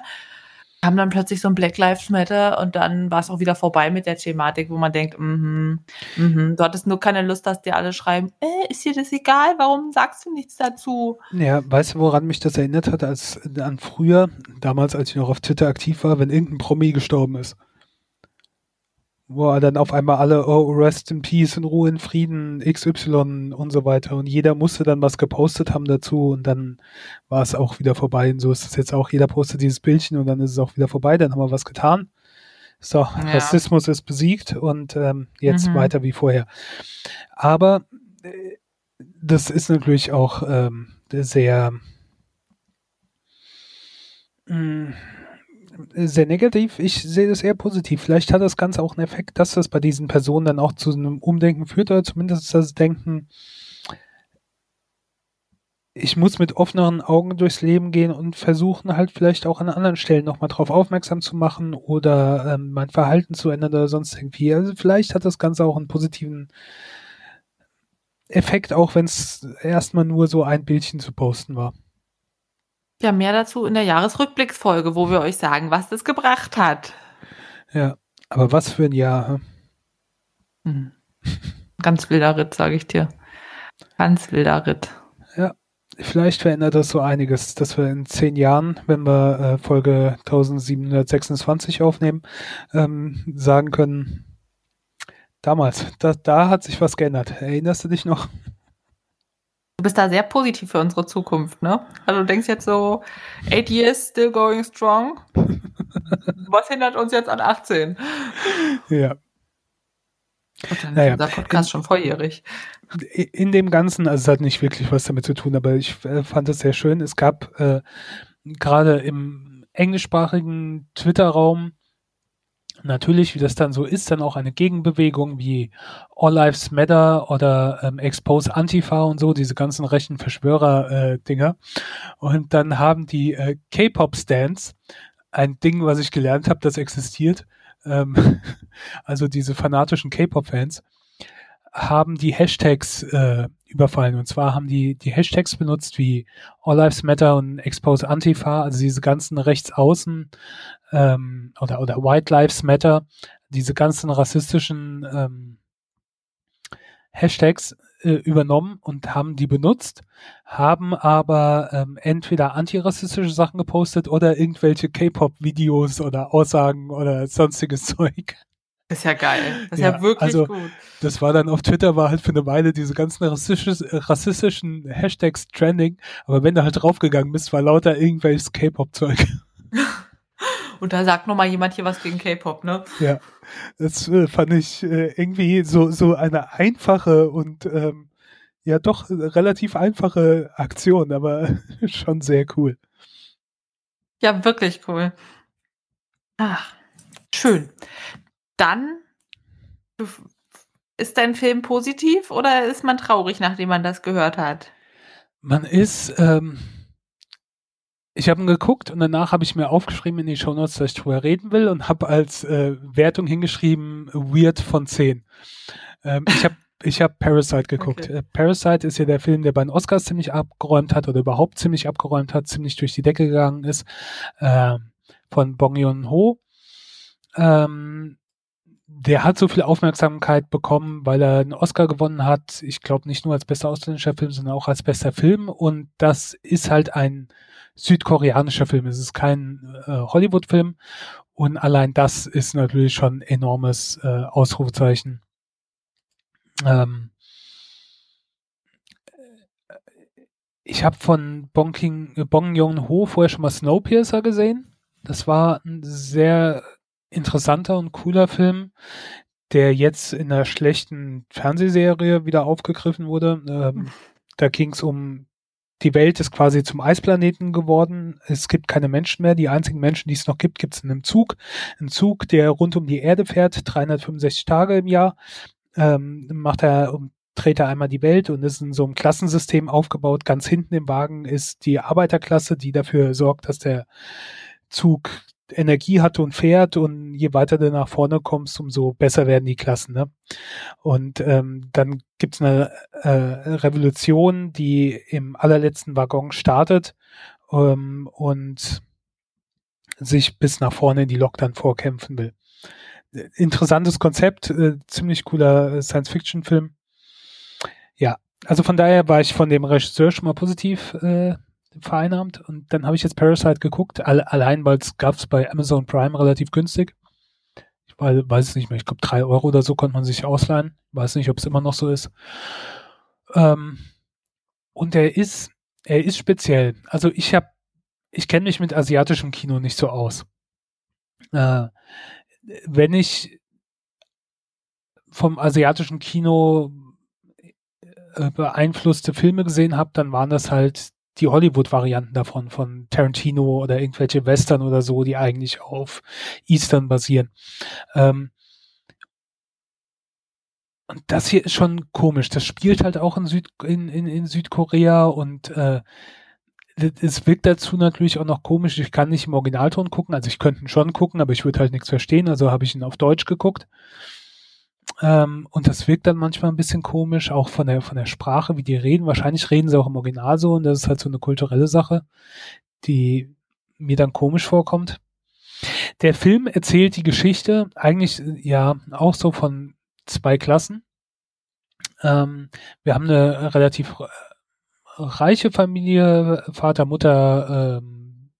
haben dann plötzlich so ein Black Lives Matter und dann war es auch wieder vorbei mit der Thematik, wo man denkt, mhm, mhm, du hattest nur keine Lust, dass dir alle schreiben, äh, ist dir das egal, warum sagst du nichts dazu? Ja, weißt du, woran mich das erinnert hat, als an früher, damals, als ich noch auf Twitter aktiv war, wenn irgendein Promi gestorben ist wo dann auf einmal alle, oh, rest in peace, in Ruhe, in Frieden, XY und so weiter. Und jeder musste dann was gepostet haben dazu und dann war es auch wieder vorbei. Und so ist es jetzt auch. Jeder postet dieses Bildchen und dann ist es auch wieder vorbei. Dann haben wir was getan. So, ja. Rassismus ist besiegt und ähm, jetzt mhm. weiter wie vorher. Aber äh, das ist natürlich auch ähm, sehr mh, mm, sehr negativ. Ich sehe das eher positiv. Vielleicht hat das Ganze auch einen Effekt, dass das bei diesen Personen dann auch zu einem Umdenken führt oder zumindest das Denken, ich muss mit offeneren Augen durchs Leben gehen und versuchen halt vielleicht auch an anderen Stellen nochmal drauf aufmerksam zu machen oder ähm, mein Verhalten zu ändern oder sonst irgendwie. Also vielleicht hat das Ganze auch einen positiven Effekt, auch wenn es erstmal nur so ein Bildchen zu posten war. Ja, mehr dazu in der Jahresrückblicksfolge, wo wir euch sagen, was das gebracht hat. Ja, aber was für ein Jahr. Hm. Ganz wilder Ritt, sage ich dir. Ganz wilder Ritt. Ja, vielleicht verändert das so einiges, dass wir in zehn Jahren, wenn wir äh, Folge 1726 aufnehmen, ähm, sagen können, damals, da, da hat sich was geändert. Erinnerst du dich noch? Du bist da sehr positiv für unsere Zukunft, ne? Also du denkst jetzt so, eight years still going strong. Was hindert uns jetzt an 18? Ja. Und dann Naja. ist unser Podcast schon volljährig. in dem Ganzen, also es hat nicht wirklich was damit zu tun, aber ich äh, fand es sehr schön. Es gab äh, gerade im englischsprachigen Twitter-Raum natürlich, wie das dann so ist, dann auch eine Gegenbewegung wie All Lives Matter oder ähm, Expose Antifa und so, diese ganzen rechten Verschwörer-Dinger. und dann haben die äh, K-Pop-Stands ein Ding, was ich gelernt habe, das existiert. Ähm, <laughs> also diese fanatischen K-Pop-Fans haben die Hashtags äh, überfallen. Und zwar haben die die Hashtags benutzt wie All Lives Matter und Expose Antifa, also diese ganzen Rechtsaußen ähm, oder, oder White Lives Matter, diese ganzen rassistischen ähm, Hashtags äh, übernommen und haben die benutzt, haben aber ähm, entweder antirassistische Sachen gepostet oder irgendwelche K-Pop-Videos oder Aussagen oder sonstiges <laughs> Zeug. Das ist ja geil. Das ist ja, Ja, wirklich also- gut. Das war dann auf Twitter, war halt für eine Weile diese ganzen rassistischen Hashtags trending, aber wenn du halt draufgegangen bist, war lauter irgendwelches K-Pop-Zeug. <laughs> Und da sagt noch mal jemand hier was gegen K-Pop, ne? Ja, das äh, fand ich äh, irgendwie so, so eine einfache und ähm, ja doch relativ einfache Aktion, aber <laughs> schon sehr cool. Ja, wirklich cool. Ach, schön. Dann ist dein Film positiv oder ist man traurig, nachdem man das gehört hat? Man ist, ähm, ich habe ihn geguckt und danach habe ich mir aufgeschrieben in die Shownotes, dass ich drüber reden will und habe als äh, Wertung hingeschrieben Weird von 10. Ähm, ich habe <laughs> ich hab Parasite geguckt. Okay. Äh, Parasite ist ja der Film, der bei den Oscars ziemlich abgeräumt hat oder überhaupt ziemlich abgeräumt hat, ziemlich durch die Decke gegangen ist, ähm, von Bong Joon-ho. Ähm, der hat so viel Aufmerksamkeit bekommen, weil er einen Oscar gewonnen hat. Ich glaube nicht nur als bester ausländischer Film, sondern auch als bester Film. Und das ist halt ein südkoreanischer Film. Es ist kein äh, Hollywood-Film. Und allein das ist natürlich schon enormes äh, Ausrufezeichen. Ähm, ich habe von Bong, King, äh, Bong Joon-ho vorher schon mal Snowpiercer gesehen. Das war ein sehr interessanter und cooler Film, der jetzt in einer schlechten Fernsehserie wieder aufgegriffen wurde. Ähm, da ging es um die Welt ist quasi zum Eisplaneten geworden. Es gibt keine Menschen mehr. Die einzigen Menschen, die es noch gibt, gibt es in einem Zug. Ein Zug, der rund um die Erde fährt, 365 Tage im Jahr. Ähm, macht er um dreht er einmal die Welt und ist in so einem Klassensystem aufgebaut. Ganz hinten im Wagen ist die Arbeiterklasse, die dafür sorgt, dass der Zug Energie hat und fährt und je weiter du nach vorne kommst, umso besser werden die Klassen. Ne? Und ähm, dann gibt's eine äh, Revolution, die im allerletzten Waggon startet ähm, und sich bis nach vorne in die Lok dann vorkämpfen will. Interessantes Konzept, äh, ziemlich cooler Science-Fiction-Film. Ja, also von daher war ich von dem Regisseur schon mal positiv äh, vereinnahmt und dann habe ich jetzt Parasite geguckt, all, allein weil es gab es bei Amazon Prime relativ günstig. Ich weiß, weiß es nicht mehr, ich glaube drei Euro oder so konnte man sich ausleihen. Weiß nicht, ob es immer noch so ist. Ähm, und er ist, er ist speziell. Also ich habe, ich kenne mich mit asiatischem Kino nicht so aus. Äh, wenn ich vom asiatischen Kino äh, beeinflusste Filme gesehen habe, dann waren das halt die Hollywood-Varianten davon, von Tarantino oder irgendwelche Western oder so, die eigentlich auf Eastern basieren. Ähm, und das hier ist schon komisch. Das spielt halt auch in, Süd in, in, in Südkorea und äh, es wirkt dazu natürlich auch noch komisch. Ich kann nicht im Originalton gucken, also ich könnte ihn schon gucken, aber ich würde halt nichts verstehen, also habe ich ihn auf Deutsch geguckt. Ähm, und das wirkt dann manchmal ein bisschen komisch, auch von der, von der Sprache, wie die reden. Wahrscheinlich reden sie auch im Original so und das ist halt so eine kulturelle Sache, die mir dann komisch vorkommt. Der Film erzählt die Geschichte eigentlich ja auch so von zwei Klassen. Ähm, wir haben eine relativ reiche Familie, Vater, Mutter, ähm,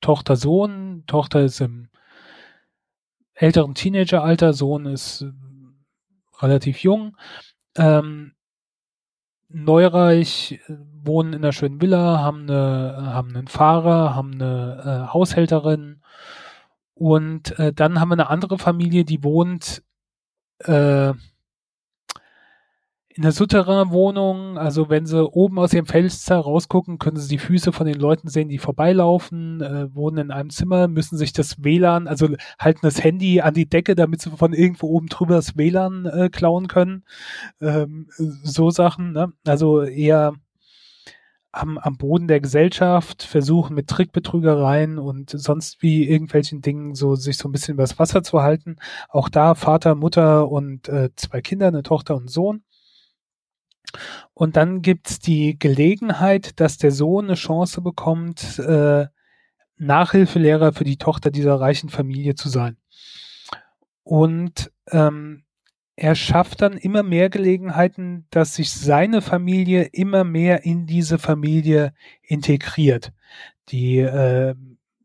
Tochter, Sohn. Tochter ist im älteren Teenageralter, Sohn ist relativ jung. Ähm, neureich, wohnen in einer schönen Villa, haben, eine, haben einen Fahrer, haben eine äh, Haushälterin und äh, dann haben wir eine andere Familie, die wohnt äh, in der Souterrain-Wohnung, also wenn sie oben aus ihrem Fenster rausgucken, können sie die Füße von den Leuten sehen, die vorbeilaufen, äh, wohnen in einem Zimmer, müssen sich das WLAN, also halten das Handy an die Decke, damit sie von irgendwo oben drüber das WLAN äh, klauen können. Ähm, so Sachen, ne? Also eher am, am Boden der Gesellschaft, versuchen mit Trickbetrügereien und sonst wie irgendwelchen Dingen so sich so ein bisschen übers Wasser zu halten. Auch da Vater, Mutter und äh, zwei Kinder, eine Tochter und Sohn. Und dann gibt's die Gelegenheit, dass der Sohn eine Chance bekommt, äh, Nachhilfelehrer für die Tochter dieser reichen Familie zu sein. Und ähm, er schafft dann immer mehr Gelegenheiten, dass sich seine Familie immer mehr in diese Familie integriert. Die äh,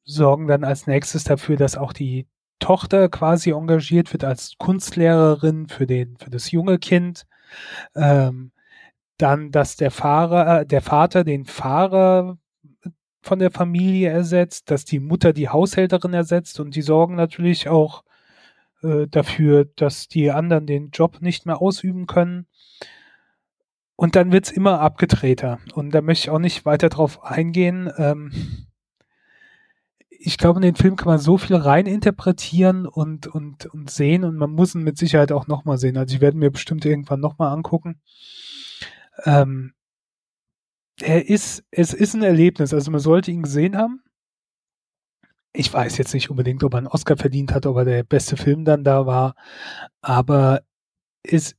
sorgen dann als nächstes dafür, dass auch die Tochter quasi engagiert wird als Kunstlehrerin für den für das junge Kind. Ähm, dann, dass der Fahrer, äh, der Vater den Fahrer von der Familie ersetzt, dass die Mutter die Haushälterin ersetzt und die sorgen natürlich auch äh, dafür, dass die anderen den Job nicht mehr ausüben können. Und dann wird's immer abgedrehter. Und da möchte ich auch nicht weiter drauf eingehen. Ähm, ich glaube, in den Film kann man so viel rein interpretieren und, und, und sehen und man muss ihn mit Sicherheit auch nochmal sehen. Also ich werde mir bestimmt irgendwann nochmal angucken. Ähm, er ist, es ist ein Erlebnis, also man sollte ihn gesehen haben. Ich weiß jetzt nicht unbedingt, ob er einen Oscar verdient hat, ob er der beste Film dann da war, aber es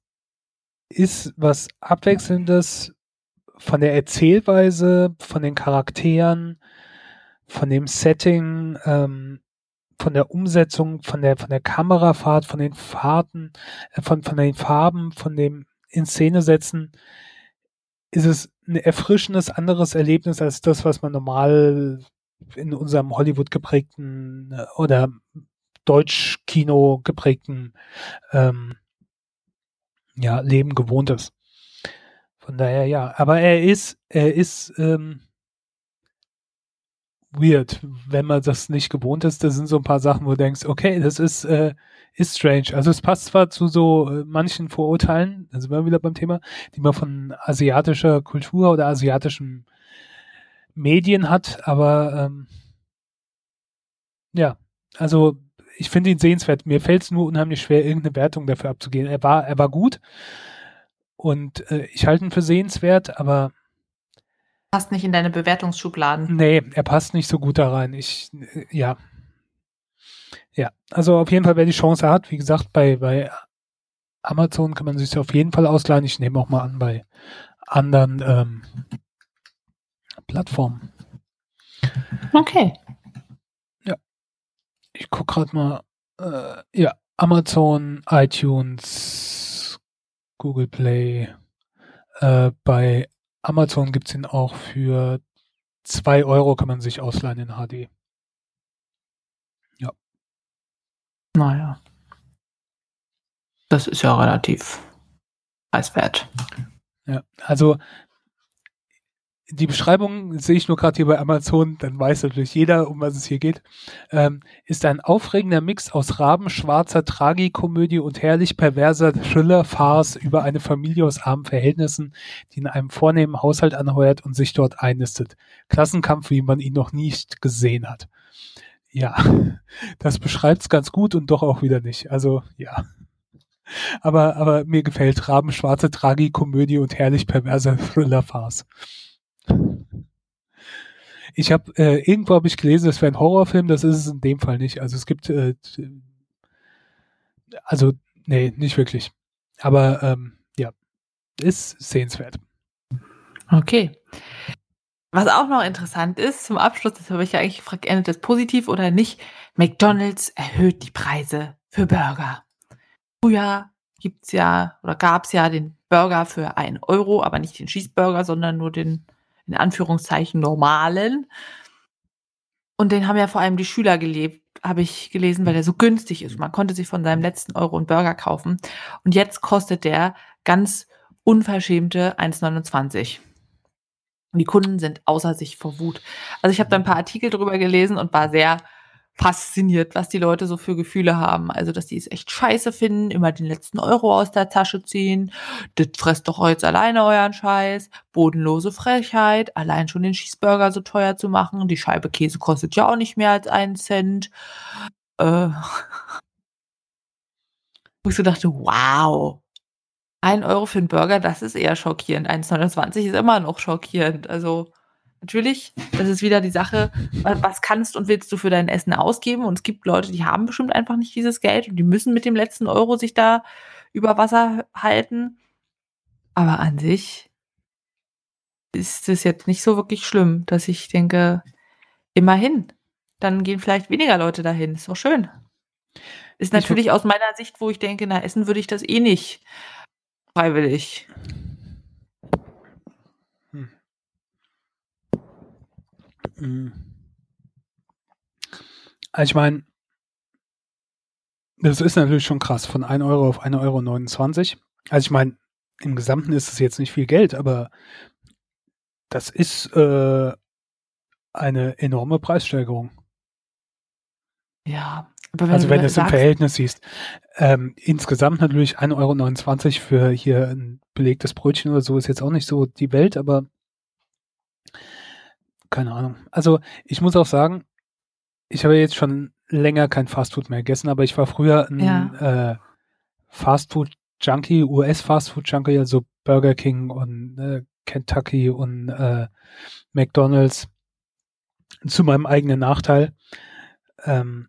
ist was Abwechselndes von der Erzählweise, von den Charakteren, von dem Setting, ähm, von der Umsetzung, von der, von der Kamerafahrt, von den Fahrten, äh, von, von den Farben, von dem in Szene setzen ist es ein erfrischendes anderes Erlebnis als das, was man normal in unserem Hollywood geprägten äh, oder Deutsch-Kino geprägten ähm, ja, Leben gewohnt ist. Von daher ja, aber er ist, er ist ähm, weird, wenn man das nicht gewohnt ist. Das sind so ein paar Sachen, wo du denkst, okay, das ist, äh, ist strange. Also es passt zwar zu so äh, manchen Vorurteilen, da sind wir wieder beim Thema, die man von asiatischer Kultur oder asiatischen Medien hat, aber ähm, ja, also ich finde ihn sehenswert. Mir fällt es nur unheimlich schwer, irgendeine Wertung dafür abzugehen. Er war, er war gut und äh, ich halte ihn für sehenswert, aber passt nicht in deine Bewertungsschubladen. Nee, er passt nicht so gut da rein. Ich, ja. Ja, also auf jeden Fall, wer die Chance hat, wie gesagt, bei, bei Amazon kann man sich auf jeden Fall ausleihen. Ich nehme auch mal an, bei anderen ähm, Plattformen. Okay. Ja. Ich gucke gerade mal. Äh, ja, Amazon, iTunes, Google Play. Äh, bei Amazon gibt es ihn auch für 2 Euro kann man sich ausleihen in HD. Ja. Naja. Das ist ja relativ preiswert. Ja, also die Beschreibung sehe ich nur gerade hier bei Amazon, dann weiß natürlich jeder, um was es hier geht. Ähm, ist ein aufregender Mix aus rabenschwarzer Tragikomödie und herrlich perverser Thriller-Farce über eine Familie aus armen Verhältnissen, die in einem vornehmen Haushalt anheuert und sich dort einnistet. Klassenkampf, wie man ihn noch nicht gesehen hat. Ja, <laughs> das beschreibt es ganz gut und doch auch wieder nicht. Also, ja. Aber, aber mir gefällt rabenschwarze Tragikomödie und herrlich perverser Thriller-Farce. Ich habe äh, irgendwo habe ich gelesen, das wäre ein Horrorfilm, das ist es in dem Fall nicht. Also es gibt äh, also nee, nicht wirklich. Aber ähm, ja, ist sehenswert. Okay. Was auch noch interessant ist, zum Abschluss, das habe ich ja eigentlich gefragt, endet das positiv oder nicht? McDonald's erhöht die Preise für Burger. Früher gibt's ja oder gab's ja den Burger für einen Euro, aber nicht den Cheeseburger, sondern nur den in Anführungszeichen normalen. Und den haben ja vor allem die Schüler gelebt, habe ich gelesen, weil der so günstig ist. Man konnte sich von seinem letzten Euro einen Burger kaufen. Und jetzt kostet der ganz unverschämte 1,29. Und die Kunden sind außer sich vor Wut. Also ich habe da ein paar Artikel drüber gelesen und war sehr fasziniert, was die Leute so für Gefühle haben. Also, dass die es echt scheiße finden, immer den letzten Euro aus der Tasche ziehen. Das fresst doch jetzt alleine euren Scheiß. Bodenlose Frechheit. Allein schon den Cheeseburger so teuer zu machen. Die Scheibe Käse kostet ja auch nicht mehr als einen Cent. Äh, <laughs> wo ich so dachte, wow. Ein Euro für einen Burger, das ist eher schockierend. 1,29 ist immer noch schockierend. Also, Natürlich, das ist wieder die Sache, was kannst und willst du für dein Essen ausgeben? Und es gibt Leute, die haben bestimmt einfach nicht dieses Geld und die müssen mit dem letzten Euro sich da über Wasser halten. Aber an sich ist es jetzt nicht so wirklich schlimm, dass ich denke, immerhin, dann gehen vielleicht weniger Leute dahin. Ist doch schön. Ist natürlich aus meiner Sicht, wo ich denke, na, essen würde ich das eh nicht freiwillig. Also ich meine, das ist natürlich schon krass, von 1 Euro auf 1,29 Euro. Also ich meine, im Gesamten ist es jetzt nicht viel Geld, aber das ist äh, eine enorme Preissteigerung. Ja, wenn also wenn du es im Verhältnis siehst. Ähm, insgesamt natürlich 1,29 Euro für hier ein belegtes Brötchen oder so ist jetzt auch nicht so die Welt, aber keine Ahnung. Also ich muss auch sagen, ich habe jetzt schon länger kein Fastfood mehr gegessen, aber ich war früher ein ja. äh, Fastfood-Junkie, US-Fastfood-Junkie, also Burger King und äh, Kentucky und äh, McDonald's zu meinem eigenen Nachteil. Ähm,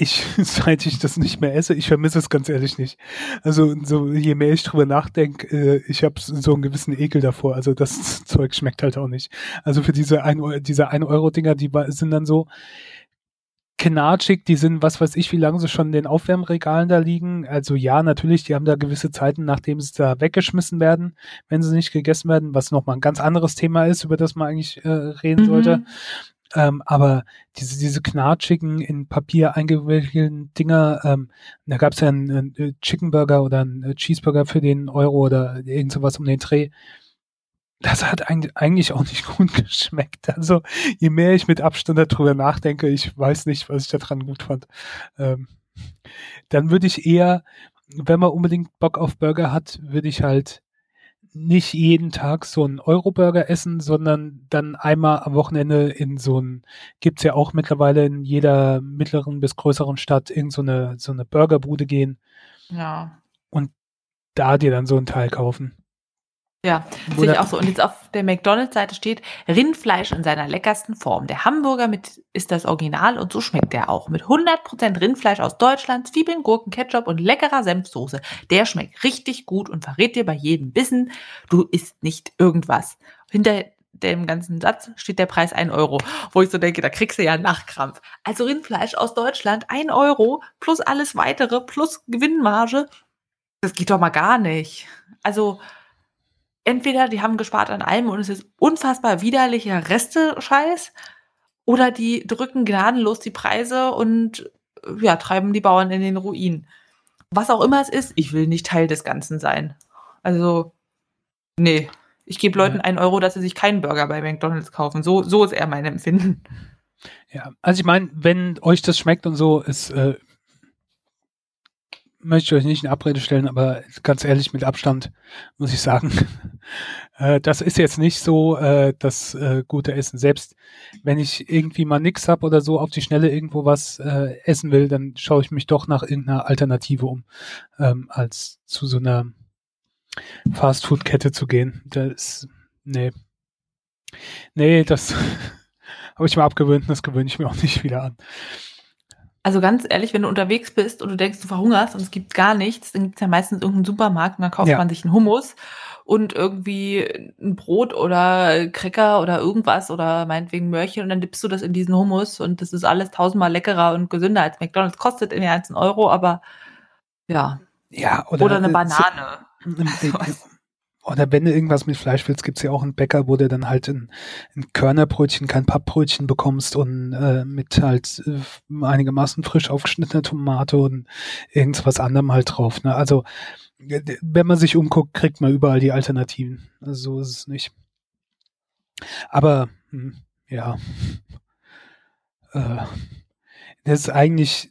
ich, <laughs> seit ich das nicht mehr esse, ich vermisse es ganz ehrlich nicht. Also so je mehr ich drüber nachdenke, äh, ich habe so einen gewissen Ekel davor. Also das <laughs> Zeug schmeckt halt auch nicht. Also für diese ein, diese 1 Euro Dinger, die sind dann so knatschig, die sind, was weiß ich, wie lange sie schon in den Aufwärmregalen da liegen. Also ja, natürlich, die haben da gewisse Zeiten, nachdem sie da weggeschmissen werden, wenn sie nicht gegessen werden, was nochmal ein ganz anderes Thema ist, über das man eigentlich äh, reden mhm. sollte. Ähm, aber diese, diese knatschigen, in Papier eingewickelten Dinger, ähm, da gab es ja einen, einen äh, Chicken Burger oder einen äh, Cheeseburger für den Euro oder irgend sowas um den Dreh. Das hat eigentlich auch nicht <laughs> gut geschmeckt. Also je mehr ich mit Abstand darüber nachdenke, ich weiß nicht, was ich daran gut fand. Ähm, dann würde ich eher, wenn man unbedingt Bock auf Burger hat, würde ich halt nicht jeden Tag so einen Euro-Burger essen, sondern dann einmal am Wochenende in so ein, gibt's ja auch mittlerweile in jeder mittleren bis größeren Stadt irgend so eine, so eine Burgerbude gehen. Ja. Und da dir dann so ein Teil kaufen. Ja, sehe ich auch so. Und jetzt auf der McDonalds-Seite steht Rindfleisch in seiner leckersten Form. Der Hamburger mit ist das Original und so schmeckt der auch. Mit 100% Rindfleisch aus Deutschland, Zwiebeln, Gurken, Ketchup und leckerer Senfsoße. Der schmeckt richtig gut und verrät dir bei jedem Bissen, du isst nicht irgendwas. Hinter dem ganzen Satz steht der Preis 1 Euro, wo ich so denke, da kriegst du ja Nachkrampf. Also Rindfleisch aus Deutschland 1 Euro plus alles weitere plus Gewinnmarge. Das geht doch mal gar nicht. Also entweder die haben gespart an allem und es ist unfassbar widerlicher Reste-Scheiß oder die drücken gnadenlos die Preise und ja, treiben die Bauern in den Ruin. Was auch immer es ist, ich will nicht Teil des Ganzen sein. Also, nee. Ich gebe Leuten ja. einen Euro, dass sie sich keinen Burger bei McDonalds kaufen. So, so ist eher mein Empfinden. Ja, also ich meine, wenn euch das schmeckt und so, ist äh, möchte ich euch nicht in Abrede stellen, aber ganz ehrlich, mit Abstand muss ich sagen, <laughs> äh, das ist jetzt nicht so äh, das äh, gute Essen. Selbst wenn ich irgendwie mal nix hab oder so auf die Schnelle irgendwo was äh, essen will, dann schaue ich mich doch nach irgendeiner Alternative um, ähm, als zu so einer Fastfood-Kette zu gehen. Das nee. Nee, das <laughs> habe ich mir abgewöhnt und das gewöhne ich mir auch nicht wieder an. Also ganz ehrlich, wenn du unterwegs bist und du denkst, du verhungerst und es gibt gar nichts, dann gibt es ja meistens irgendeinen Supermarkt und dann kauft ja. man sich einen Hummus und irgendwie ein Brot oder Cracker oder irgendwas oder meinetwegen Möhrchen und dann dippst du das in diesen Hummus und das ist alles tausendmal leckerer und gesünder als McDonalds. Kostet in als ein Euro, aber ja. Ja, oder, oder eine Banane. <laughs> So, oder wenn du irgendwas mit Fleisch willst, gibt's ja auch einen Bäcker, wo du dann halt ein, ein Körnerbrötchen, kein Pappbrötchen bekommst und äh, mit halt äh, einigermaßen frisch aufgeschnittener Tomate und irgendwas anderem halt drauf. Ne? Also wenn man sich umguckt, kriegt man überall die Alternativen. Also so ist es nicht. Aber hm, ja, äh, das ist eigentlich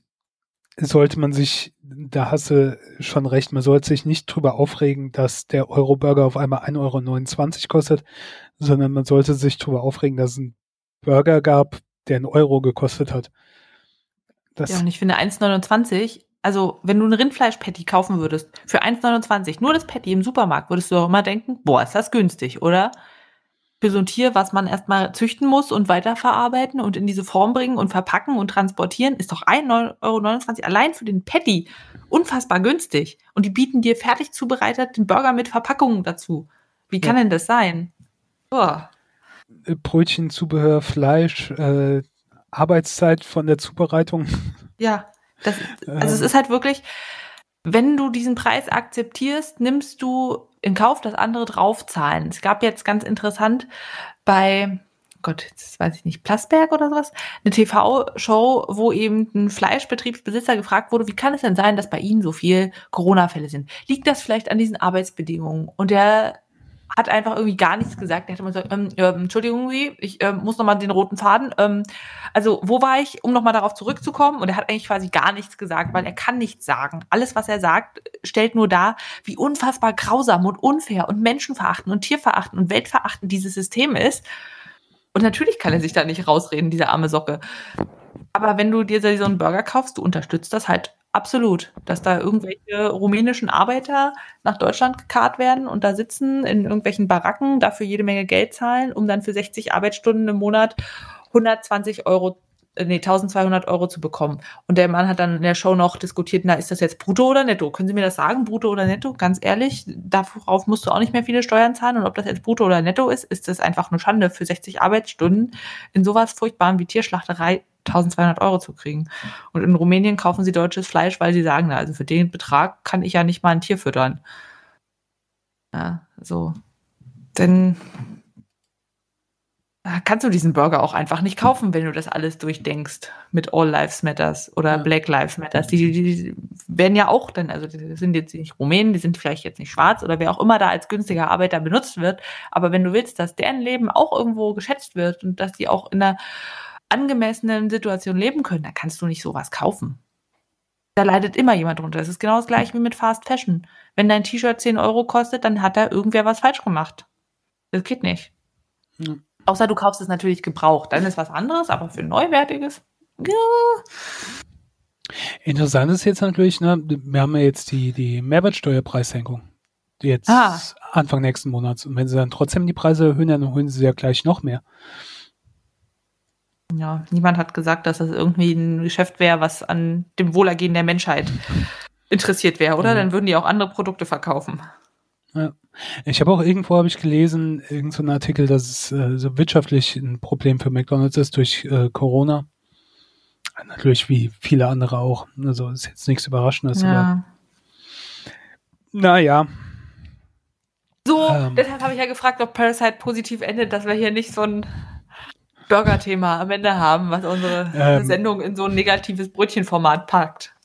sollte man sich, da hast du schon recht, man sollte sich nicht drüber aufregen, dass der Euro-Burger auf einmal 1,29 Euro kostet, sondern man sollte sich drüber aufregen, dass es einen Burger gab, der einen Euro gekostet hat. Das ja, und ich finde 1,29, also wenn du ein Rindfleisch-Patty kaufen würdest, für 1,29, nur das Patty im Supermarkt, würdest du auch immer denken, boah, ist das günstig, oder? Für so ein Tier, was man erstmal züchten muss und weiterverarbeiten und in diese Form bringen und verpacken und transportieren, ist doch 1,29 Euro allein für den Patty unfassbar günstig. Und die bieten dir fertig zubereitet den Burger mit Verpackungen dazu. Wie kann ja. denn das sein? Boah. Äh, Brötchen, Zubehör, Fleisch, äh, Arbeitszeit von der Zubereitung. <laughs> Ja, das, also es ist halt wirklich, wenn du diesen Preis akzeptierst, nimmst du in Kauf, dass andere draufzahlen. Es gab jetzt ganz interessant bei Gott, jetzt weiß ich nicht, Plasberg oder sowas, eine TV-Show, wo eben ein Fleischbetriebsbesitzer gefragt wurde, wie kann es denn sein, dass bei Ihnen so viel Corona-Fälle sind? Liegt das vielleicht an diesen Arbeitsbedingungen? Und der hat einfach irgendwie gar nichts gesagt. Er hat immer gesagt, ähm, äh, Entschuldigung Sie, ich äh, muss nochmal den roten Faden. Ähm, also wo war ich, um nochmal darauf zurückzukommen? Und er hat eigentlich quasi gar nichts gesagt, weil er kann nichts sagen. Alles, was er sagt, stellt nur dar, wie unfassbar grausam und unfair und menschenverachtend und tierverachtend und weltverachtend dieses System ist. Und natürlich kann er sich da nicht rausreden, diese arme Socke. Aber wenn du dir so einen Burger kaufst, du unterstützt das halt Absolut, dass da irgendwelche rumänischen Arbeiter nach Deutschland gekarrt werden und da sitzen in irgendwelchen Baracken, dafür jede Menge Geld zahlen, um dann für 60 Arbeitsstunden im Monat 120 Euro, nee, 1200 Euro zu bekommen. Und der Mann hat dann in der Show noch diskutiert, na, ist das jetzt brutto oder netto? Können Sie mir das sagen, brutto oder netto? Ganz ehrlich, darauf musst du auch nicht mehr viele Steuern zahlen. Und ob das jetzt brutto oder netto ist, ist das einfach eine Schande für 60 Arbeitsstunden in sowas Furchtbarem wie Tierschlachterei 1200 Euro zu kriegen. Und in Rumänien kaufen sie deutsches Fleisch, weil sie sagen, na, also für den Betrag kann ich ja nicht mal ein Tier füttern. Ja, so. Denn kannst du diesen Burger auch einfach nicht kaufen, wenn du das alles durchdenkst mit All Lives Matters oder ja. Black Lives Matters. Die, die, die, werden ja auch dann, also die sind jetzt nicht Rumänen, die sind vielleicht jetzt nicht schwarz oder wer auch immer da als günstiger Arbeiter benutzt wird. Aber wenn du willst, dass deren Leben auch irgendwo geschätzt wird und dass die auch in einer angemessenen Situation leben können, dann kannst du nicht sowas kaufen. Da leidet immer jemand drunter. Das ist genau das gleiche wie mit Fast Fashion. Wenn dein T-Shirt 10 Euro kostet, dann hat da irgendwer was falsch gemacht. Das geht nicht. Ja. Außer du kaufst es natürlich gebraucht. Dann ist was anderes, aber für neuwertiges. Ja. Interessant ist jetzt natürlich, ne, wir haben ja jetzt die, die Mehrwertsteuerpreissenkung. Jetzt ah. Anfang nächsten Monats. Und wenn sie dann trotzdem die Preise erhöhen, dann erhöhen sie ja gleich noch mehr. Ja, niemand hat gesagt, dass das irgendwie ein Geschäft wäre, was an dem Wohlergehen der Menschheit interessiert wäre, oder? Ja. Dann würden die auch andere Produkte verkaufen. Ja. Ich habe auch irgendwo habe ich gelesen, irgendeinen so Artikel, dass es äh, so wirtschaftlich ein Problem für McDonalds ist durch äh, Corona. Natürlich wie viele andere auch. Also ist jetzt nichts Überraschendes. Ja. Aber, naja. So, ähm, deshalb habe ich ja gefragt, ob Parasite positiv endet, dass wir hier nicht so ein Burger-Thema am Ende haben, was unsere ähm, Sendung in so ein negatives Brötchenformat packt.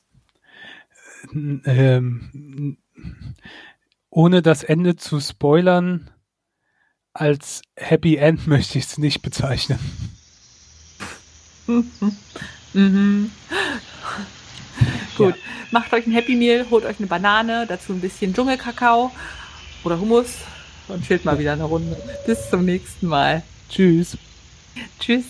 Ähm, ohne das Ende zu spoilern, als Happy End <laughs> möchte ich es nicht bezeichnen. <laughs> mhm. Gut, ja. macht euch ein Happy Meal, holt euch eine Banane, dazu ein bisschen Dschungelkakao oder Hummus und chillt mal wieder eine Runde. Bis zum nächsten Mal. Tschüss. Tschüss.